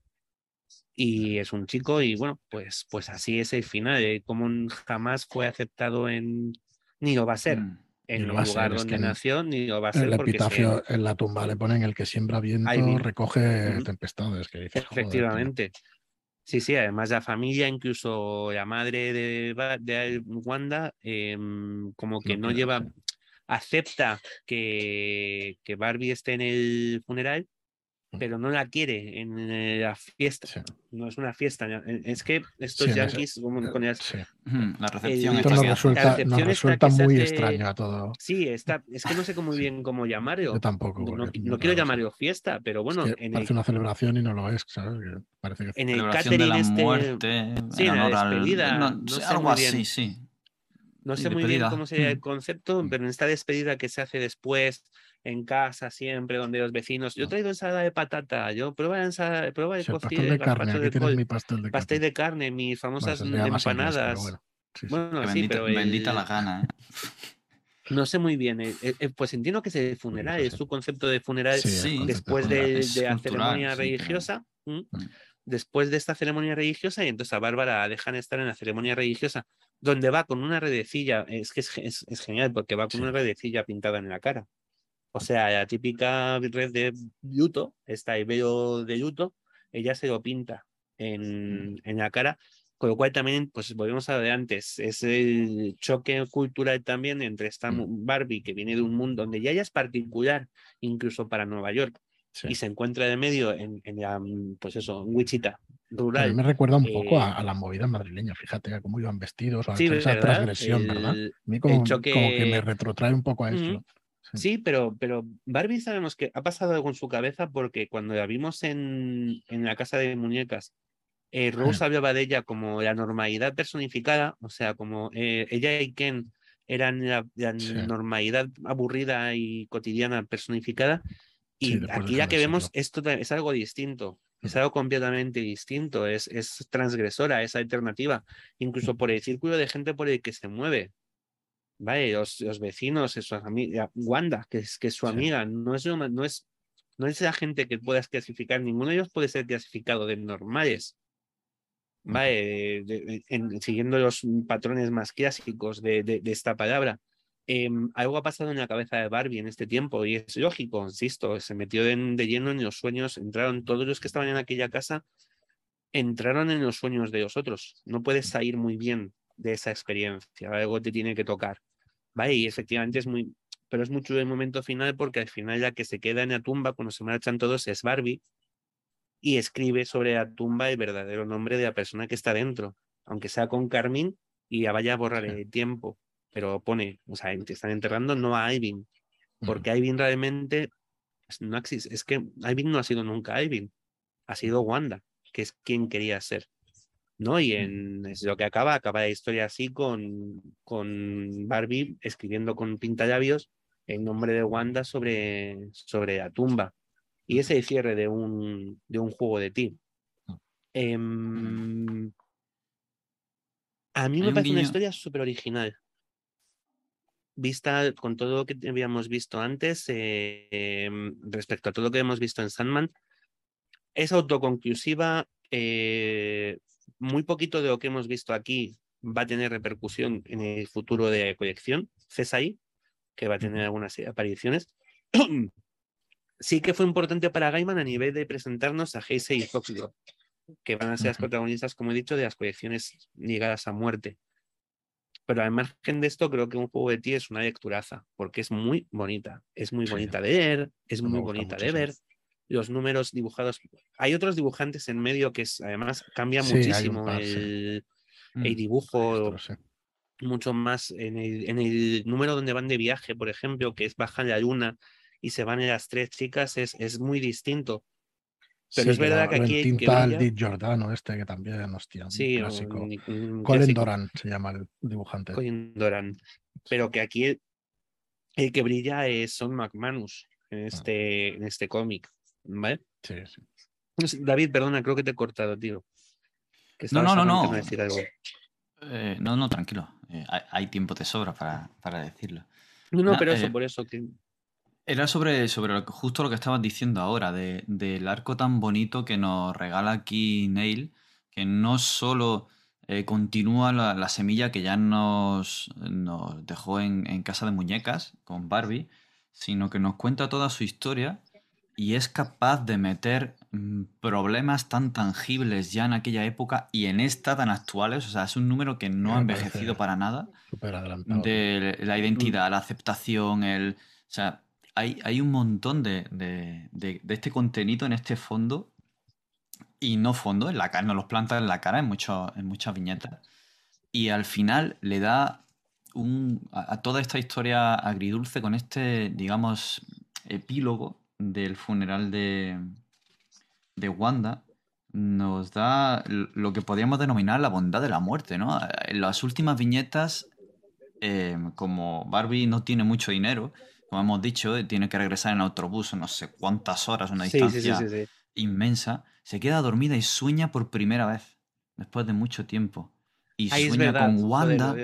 y es un chico y bueno pues pues así es el final eh, como jamás fue aceptado en ni lo va a ser mm en el lugar donde nació, ni lo va a ser. El epitafio en la tumba le ponen el que siembra viento, recoge tempestades. Que Efectivamente. Sí, sí, además la familia, incluso la madre de, de Wanda, em, como que no, lleva, acepta que, que Barbie esté en el funeral, pero no la quiere en eh, la fiesta. Sí. No es una fiesta. eh, Es que estos Sí, en ese- yankees, como con el- Sí. La recepción El- nos resulta, La recepción nos resulta muy extraño a todo. Sí, está, es que no sé cómo Sí. bien cómo llamarlo. Yo tampoco. No, no es quiero llamarlo fiesta, pero bueno, Es que en el, parece una celebración y no lo es, ¿sabes? Que parece que en el Celebración de la catering este, muerte, sí, en la despedida, no, no sí, sé algo muy así, sí. No sé muy bien cómo sería el Mm. concepto, Mm. pero en esta despedida que se hace después, en casa siempre, donde los vecinos, yo Mm. traigo ensalada de patata, yo prueba la ensalada, prueba el cocido pastel de carne, gazpacho aquí de tienes col, mi pastel de pastel carne. de carne, mis Bueno, famosas sería más inglés, empanadas. bueno. Sí, sí. Bueno, Que sí, bendita, pero bendita el- la gana, ¿eh? no sé muy bien. eh, eh, eh, pues entiendo que es el funeral, es su concepto de funeral Sí, Sí. después de de, de la cultural, ceremonia religiosa. Mm. Después de esta ceremonia religiosa, y entonces a Bárbara dejan estar en la ceremonia religiosa, donde va con una redecilla. Es que es, es- es genial porque va con Sí. una redecilla pintada en la cara. O sea, la típica red de luto, esta velo de luto, ella se lo pinta en, en la cara. Con lo cual también, pues volvemos a lo de antes, es el choque cultural también entre esta Mm. Barbie que viene de un mundo donde ya ella es particular, incluso para Nueva York, Sí. y se encuentra de medio en, en la, mm, pues eso, en Wichita A mí rural. me recuerda un poco eh, a, a la movida madrileña, fíjate, a cómo iban vestidos, a Sí, esa ¿verdad? transgresión, ¿verdad? A El- mí como, choque- como que me retrotrae un poco a eso. Ujú. Sí, pero, pero Barbie sabemos que ha pasado algo en su cabeza porque cuando la vimos en, en la casa de muñecas, eh, Rose Sí. hablaba de ella como la normalidad personificada, o sea, como eh, ella y Ken eran la, la Sí. normalidad aburrida y cotidiana personificada. Y aquí ya que vemos esto es algo distinto, es algo completamente distinto, es, es transgresora, es alternativa, incluso por el círculo de gente por el que se mueve. Vale, los, los vecinos, su amiga, Wanda, que es, que es su Sí. amiga, no es, una- no, es, no es la gente que puedas clasificar, ninguno de ellos puede ser clasificado de normales. Vale, de- de- en- siguiendo los patrones más clásicos de, de- de esta palabra. Em, algo ha pasado en la cabeza de Barbie en este tiempo y es lógico, insisto, se metió en- de lleno en los sueños, entraron todos los que estaban en aquella casa, entraron en los sueños de los otros. No puedes salir muy bien de esa experiencia, algo te tiene que tocar. Vale, y efectivamente es muy, pero es mucho el momento final porque al final la que se queda en la tumba cuando se marchan todos es Barbie y escribe sobre la tumba el verdadero nombre de la persona que está dentro, aunque sea con Carmín y ya vaya a borrar el tiempo, pero pone, o sea, te están enterrando no a Ujú. porque Ivan realmente pues, no existe, es que Ivan no ha sido nunca Ivan, ha sido Wanda, que es quien quería ser. ¿no? Y en es lo que acaba, acaba la historia así con, con Barbie escribiendo con pintalabios el nombre de Wanda sobre, sobre la tumba. Y ese cierre de un, de un juego de ti. Em, a mí me un parece una historia súper original. Vista con todo lo que habíamos visto antes, eh, em, respecto a todo lo que hemos visto en Sandman, es autoconclusiva. eh, muy poquito de lo que hemos visto aquí va a tener repercusión en el futuro de la colección CSI, que va a tener algunas apariciones. sí que fue importante para Gaiman a nivel de presentarnos a Heisei y Foxglove, que van a ser las protagonistas, como he dicho, de las colecciones ligadas a muerte. Pero al margen de esto, creo que un juego de ti es una lecturaza, porque es muy bonita. Es muy Sí. bonita de leer, es muy bonita de ver. Los números dibujados. Hay otros dibujantes en medio que es, además cambia Sí, muchísimo par, el, Mm. el dibujo, mucho más en el, en el número donde van de viaje, por ejemplo, que es bajan la luna y se van las tres chicas, es, es muy distinto. Pero Sí, es verdad que aquí el que el Di Giordano este que también, hostia, un Sí, clásico. un- un Colin clásico. Doran se llama el dibujante. Colin Doran. Pero que aquí el, el que brilla es Son McManus Ah. en este, en este cómic. ¿Vale? Sí, sí. David, perdona, creo que te he cortado, tío. Que No, no, no, no. a decir algo. Eh, no, no, tranquilo. Eh, hay, hay tiempo de sobra para, para decirlo. No, no, No, pero eso, eh, por eso. Que... Era sobre, sobre lo justo lo que estabas diciendo ahora, de- del arco tan bonito que nos regala aquí Neil, que no solo eh, continúa la, la semilla que ya nos, nos dejó en, en Casa de Muñecas con Barbie, sino que nos cuenta toda su historia y es capaz de meter mm, problemas tan tangibles ya en aquella época y en esta tan actuales. O sea, es un número que no ha envejecido para nada de la identidad, la aceptación, el. O sea, hay, un montón de, este contenido en este fondo y no fondo, en la cara, nos los planta en la cara en, mucho- en muchas viñetas. Y al final le da a, toda esta historia agridulce con este, digamos, epílogo del funeral de, de Wanda. Nos da lo que podríamos denominar la bondad de la muerte, ¿no? En las últimas viñetas, eh, como Barbie no tiene mucho dinero, como hemos dicho, eh, tiene que regresar en autobús no sé cuántas horas, una Sí, sí, sí, distancia sí, inmensa, se queda dormida y sueña por primera vez, después de mucho tiempo. Y sueña verdad. con Wanda,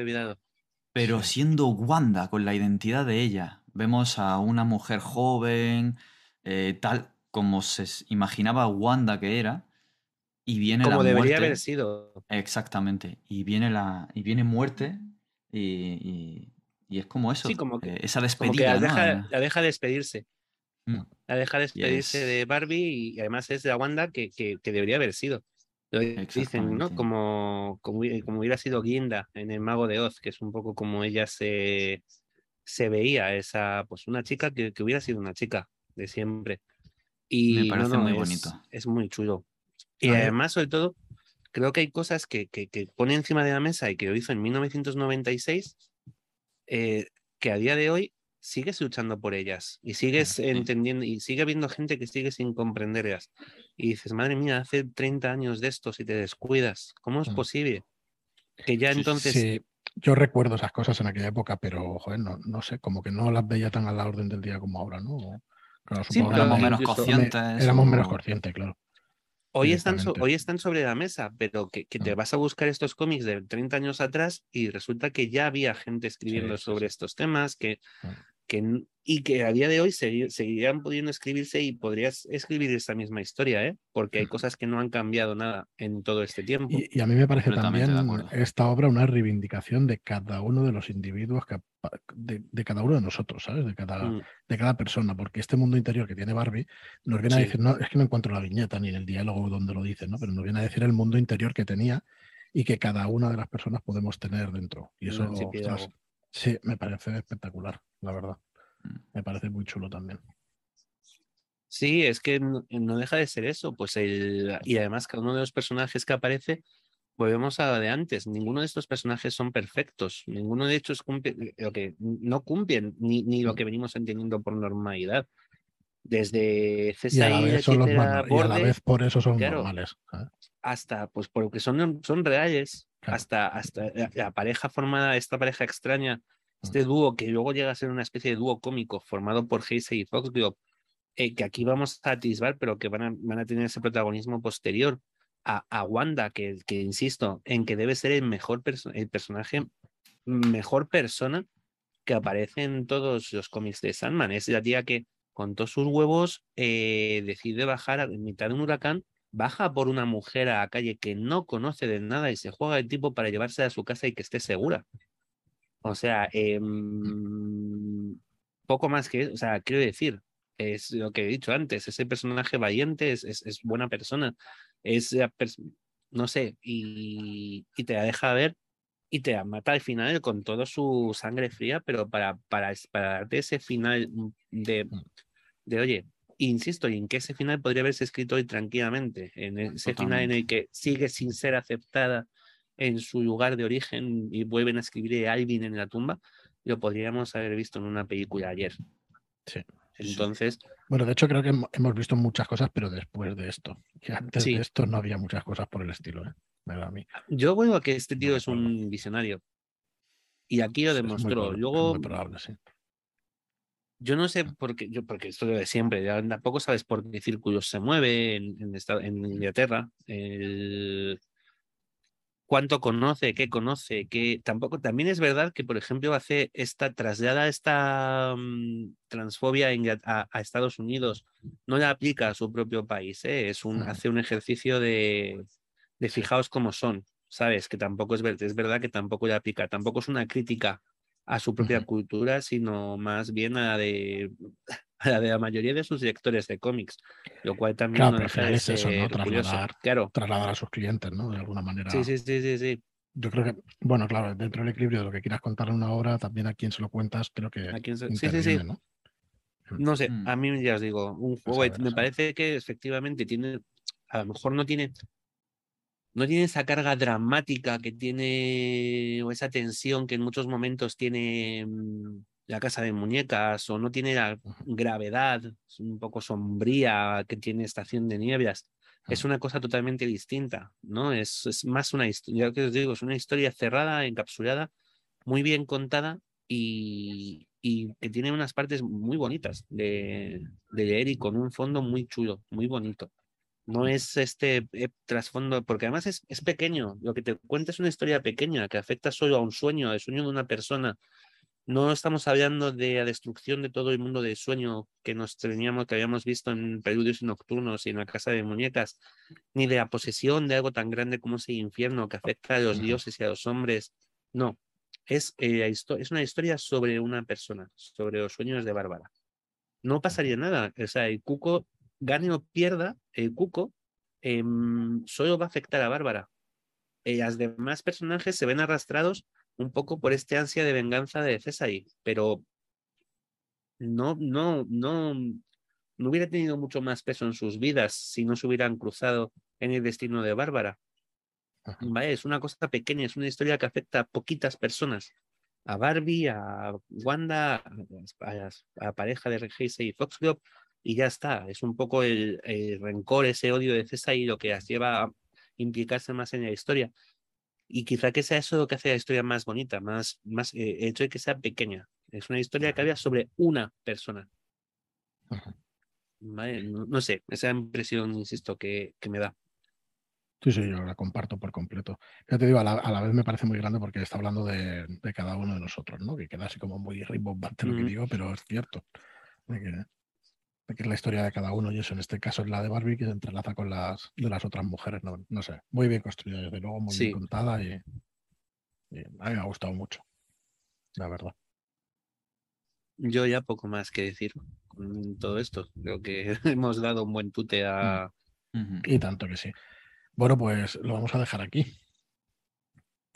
pero siendo Wanda, con la identidad de ella. Vemos a una mujer joven, eh, tal como se imaginaba Wanda que era, y viene Como la debería muerte. haber sido. Exactamente. Y viene la. Y viene muerte. Y, y- y es como eso. Sí, como que- eh, esa Como que despedida, la ¿no? deja, Eh, la deja despedirse. mm, La deja despedirse es- de Barbie y además es de la Wanda que, que, que debería haber sido. Lo dicen. ¿no? Como, como, como hubiera sido Guinda en El Mago de Oz, que es un poco como ella se, se veía, esa, pues una chica que, que hubiera sido una chica de siempre. Y Me no, parece no, muy es- bonito. Es muy chulo. Y No, yo- además, sobre todo, creo que hay cosas que, que, que pone encima de la mesa y que lo hizo en 1996, eh, que a día de hoy sigues luchando por ellas y sigues Sí. entendiendo y sigue habiendo gente que sigue sin comprenderlas. Y dices, madre mía, hace 30 años de esto, si te descuidas, ¿cómo es Mm. posible? Que ya Sí, entonces... Sí, yo recuerdo esas cosas en aquella época, pero joder, no, no sé, como que no las veía tan a la orden del día como ahora, ¿no? Claro, Sí, Éramos menos conscientes. éramos menos conscientes, claro. Hoy están, so- hoy están sobre la mesa, pero que, que te vas a buscar estos cómics de 30 años atrás y resulta que ya había gente escribiendo Sí, sobre estos temas que. Que, y que a día de hoy segui- seguirían pudiendo escribirse y podrías escribir esta misma historia, ¿eh? porque hay cosas que no han cambiado nada en todo este tiempo. Y, y a mí me parece también esta obra una reivindicación de cada uno de los individuos, que- de, de cada uno de nosotros, ¿sabes? De cada, Mm, de cada persona, porque este mundo interior que tiene Barbie nos viene a decir, no, es que no encuentro la viñeta ni en el diálogo donde lo dice, ¿no? Pero nos viene a decir el mundo interior que tenía y que cada una de las personas podemos tener dentro. Y eso, ostras, sí, me parece espectacular, la verdad. Mm. Me parece muy chulo también. Sí, es que no, deja de ser eso, pues el, y además cada uno de los personajes que aparece, volvemos a lo de antes, ninguno de estos personajes son perfectos, ninguno de estos cumple, lo que no cumplen ni, ni lo que venimos entendiendo por normalidad. Desde vez, son los y a la vez por eso son claro. normales. hasta, pues porque son, son reales, Claro. hasta, hasta la, la pareja formada, esta pareja extraña, este dúo que luego llega a ser una especie de dúo cómico formado por Casey y Foxglove, eh, que aquí vamos a atisbar, pero que van a, van a tener ese protagonismo posterior. A, a Wanda, que, que insisto, en que debe ser el mejor perso- el personaje, mejor persona que aparece en todos los cómics de Sandman. Es la tía que, con todos sus huevos, eh, decide bajar a- en mitad de un huracán, baja por una mujer a la calle que no conoce de nada y se juega el tipo para llevarse a su casa y que esté segura. O sea, em, poco más que, o sea, quiero decir, es lo que he dicho antes, ese personaje valiente es, es, es buena persona, es, no sé, y, y te la deja ver y te la mata al final con toda su sangre fría, pero para, para, para darte ese final de, de, oye, insisto, y en que ese final podría haberse escrito hoy tranquilamente, en ese final en el que sigue sin ser aceptada en su lugar de origen y vuelven a escribir a Alvin en la tumba, lo podríamos haber visto en una película ayer. Sí. Entonces, Bueno, de hecho creo que hem- hemos visto muchas cosas, pero después de esto. Que antes Sí. de esto no había muchas cosas por el estilo, ¿eh? Me da a mí. yo veo que este tío es un visionario. Y aquí lo demostró. probable, Luego, muy probable, sí. Yo no sé por qué, yo, porque esto es lo de siempre, ya tampoco sabes por qué círculos se mueve en, en, esta- en Inglaterra. El, cuánto conoce, qué conoce, qué tampoco. También es verdad que, por ejemplo, hace esta, traslada esta mm, transfobia a, Estados Unidos, no la aplica a su propio país, ¿eh? es un, hace un ejercicio de, de fijaos cómo son, ¿sabes? Que tampoco es verdad, es verdad que tampoco la aplica, tampoco es una crítica a su propia cultura, sino más bien a la de a la de la mayoría de sus lectores de cómics, lo cual también Claro, no pero al deja de es eso, ¿no? ser. Trasladar- Claro, Trasladar a sus clientes, ¿no? De alguna manera. sí, sí, sí, sí, sí. Yo creo que, bueno, claro, dentro del equilibrio de lo que quieras contar en una obra, también a quien se lo cuentas, creo que A quien se- sí, sí, sí. ¿no? No sé, Mm. a mí ya os digo, un juego me parece que efectivamente tiene, a lo mejor no tiene, no tiene esa carga dramática que tiene, o esa tensión que en muchos momentos tiene mm, la casa de muñecas, o no tiene la gravedad, un poco sombría que tiene Estación de Nieblas. Es una cosa totalmente distinta, ¿no? Es, es más una historia, que os digo, es una historia cerrada, encapsulada, muy bien contada y, y que tiene unas partes muy bonitas de, de leer y con un fondo muy chulo, muy bonito. No es este eh, trasfondo, porque además es, es pequeño. Lo que te cuenta es una historia pequeña que afecta solo a un sueño, al sueño de una persona. No estamos hablando de la destrucción de todo el mundo del sueño que nos teníamos, que habíamos visto en Preludios Nocturnos y en la Casa de Muñecas, ni de la posesión de algo tan grande como ese infierno que afecta a los dioses y a los hombres. No, es, eh, es una historia sobre una persona, sobre los sueños de Bárbara. No pasaría nada. O sea, el cuco, gane o pierda, el cuco em, solo va a afectar a Bárbara. Eh, los demás personajes se ven arrastrados un poco por este ansia de venganza de Cesari, pero no, no, no, no hubiera tenido mucho más peso en sus vidas si no se hubieran cruzado en el destino de Bárbara. ¿vale? Es una cosa pequeña, es una historia que afecta a poquitas personas. A Barbie, a Wanda, a, la pareja de Regise y Foxglove, y ya está. Es un poco el, el rencor, ese odio de César y lo que las lleva a implicarse más en la historia. Y quizá que sea eso lo que hace la historia más bonita, más, más eh, el hecho de que sea pequeña. Es una historia que habla sobre una persona. ¿vale? No, no sé, esa impresión, insisto, que, que me da. Sí, sí, yo la comparto por completo. Ya te digo, a la, a la vez me parece muy grande porque está hablando de, de cada uno de nosotros, ¿no? Que queda así como muy rimbombante lo que Ujú. digo, pero es cierto. Que, que es la historia de cada uno y eso en este caso es la de Barbie que se entrelaza con las de las otras mujeres, no, no sé. Muy bien construida, desde luego, muy Sí. bien contada y, y a mí me ha gustado mucho, la verdad. Yo ya poco más que decir con todo esto. Creo que hemos dado un buen tute a. Ujú. Y tanto que sí. Bueno, pues lo vamos a dejar aquí.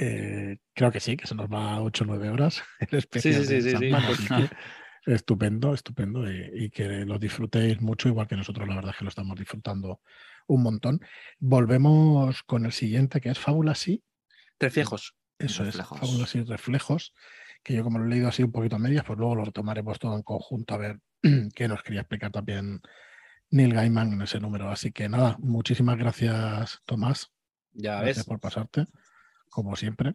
Eh, creo que sí, que se nos va a 8 o 9 horas el especial sí, de sí, sí, sí. Así que estupendo, estupendo y, y que lo disfrutéis mucho, igual que nosotros, la verdad es que lo estamos disfrutando un montón. Volvemos con el siguiente, que es Fábulas y Reflejos. eso Reflejos. es, Fábulas y Reflejos, que yo como lo he leído así un poquito a medias, pues luego lo retomaremos todo en conjunto a ver qué nos quería explicar también Neil Gaiman en ese número. Así que nada, muchísimas gracias, Tomás. Ya Gracias ves. por pasarte, como siempre.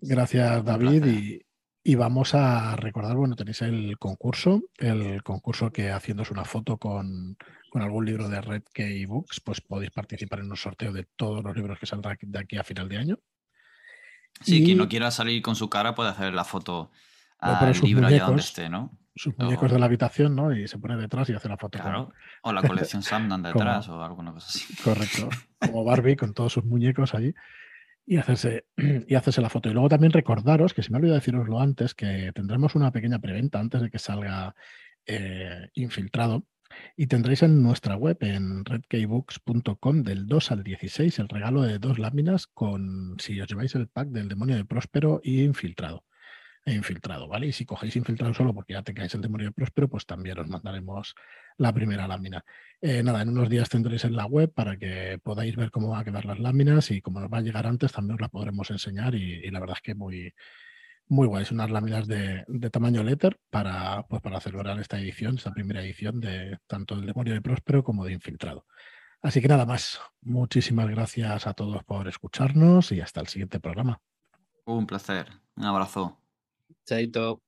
Gracias, David. Y, y vamos a recordar, bueno, tenéis el concurso, el concurso que haciéndose una foto con, con algún libro de Red Key Books, pues podéis participar en un sorteo de todos los libros que saldrán de aquí a final de año. Sí, quien Y- no quiera salir con su cara puede hacer la foto al libro allá donde esté, ¿no? Sus O- muñecos de la habitación, ¿no? Y se pone detrás y hace la foto. con- Claro. O la colección Samdan detrás o alguna cosa así. Correcto. Como Barbie con todos sus muñecos allí. Y hacerse, y hacerse la foto. Y luego también recordaros, que se me ha olvidado deciroslo antes, que tendremos una pequeña preventa antes de que salga eh, infiltrado. Y tendréis en nuestra web, en redkeybooks.com, del 2 al 16, el regalo de dos láminas con, si os lleváis el pack del demonio de Próspero y infiltrado. E infiltrado, ¿vale? Y si cogéis infiltrado solo porque ya tengáis el demonio de Próspero, pues también os mandaremos la primera lámina. Eh, nada, en unos días tendréis en la web para que podáis ver cómo van a quedar las láminas y como nos va a llegar antes, también os la podremos enseñar y, la verdad es que muy, muy guay. Son unas láminas de, tamaño letter para, pues, para celebrar esta edición, esta primera edición de tanto del Demonio de Próspero como de Infiltrado. Así que nada más. Muchísimas gracias a todos por escucharnos y hasta el siguiente programa. Un placer. Un abrazo. チャ。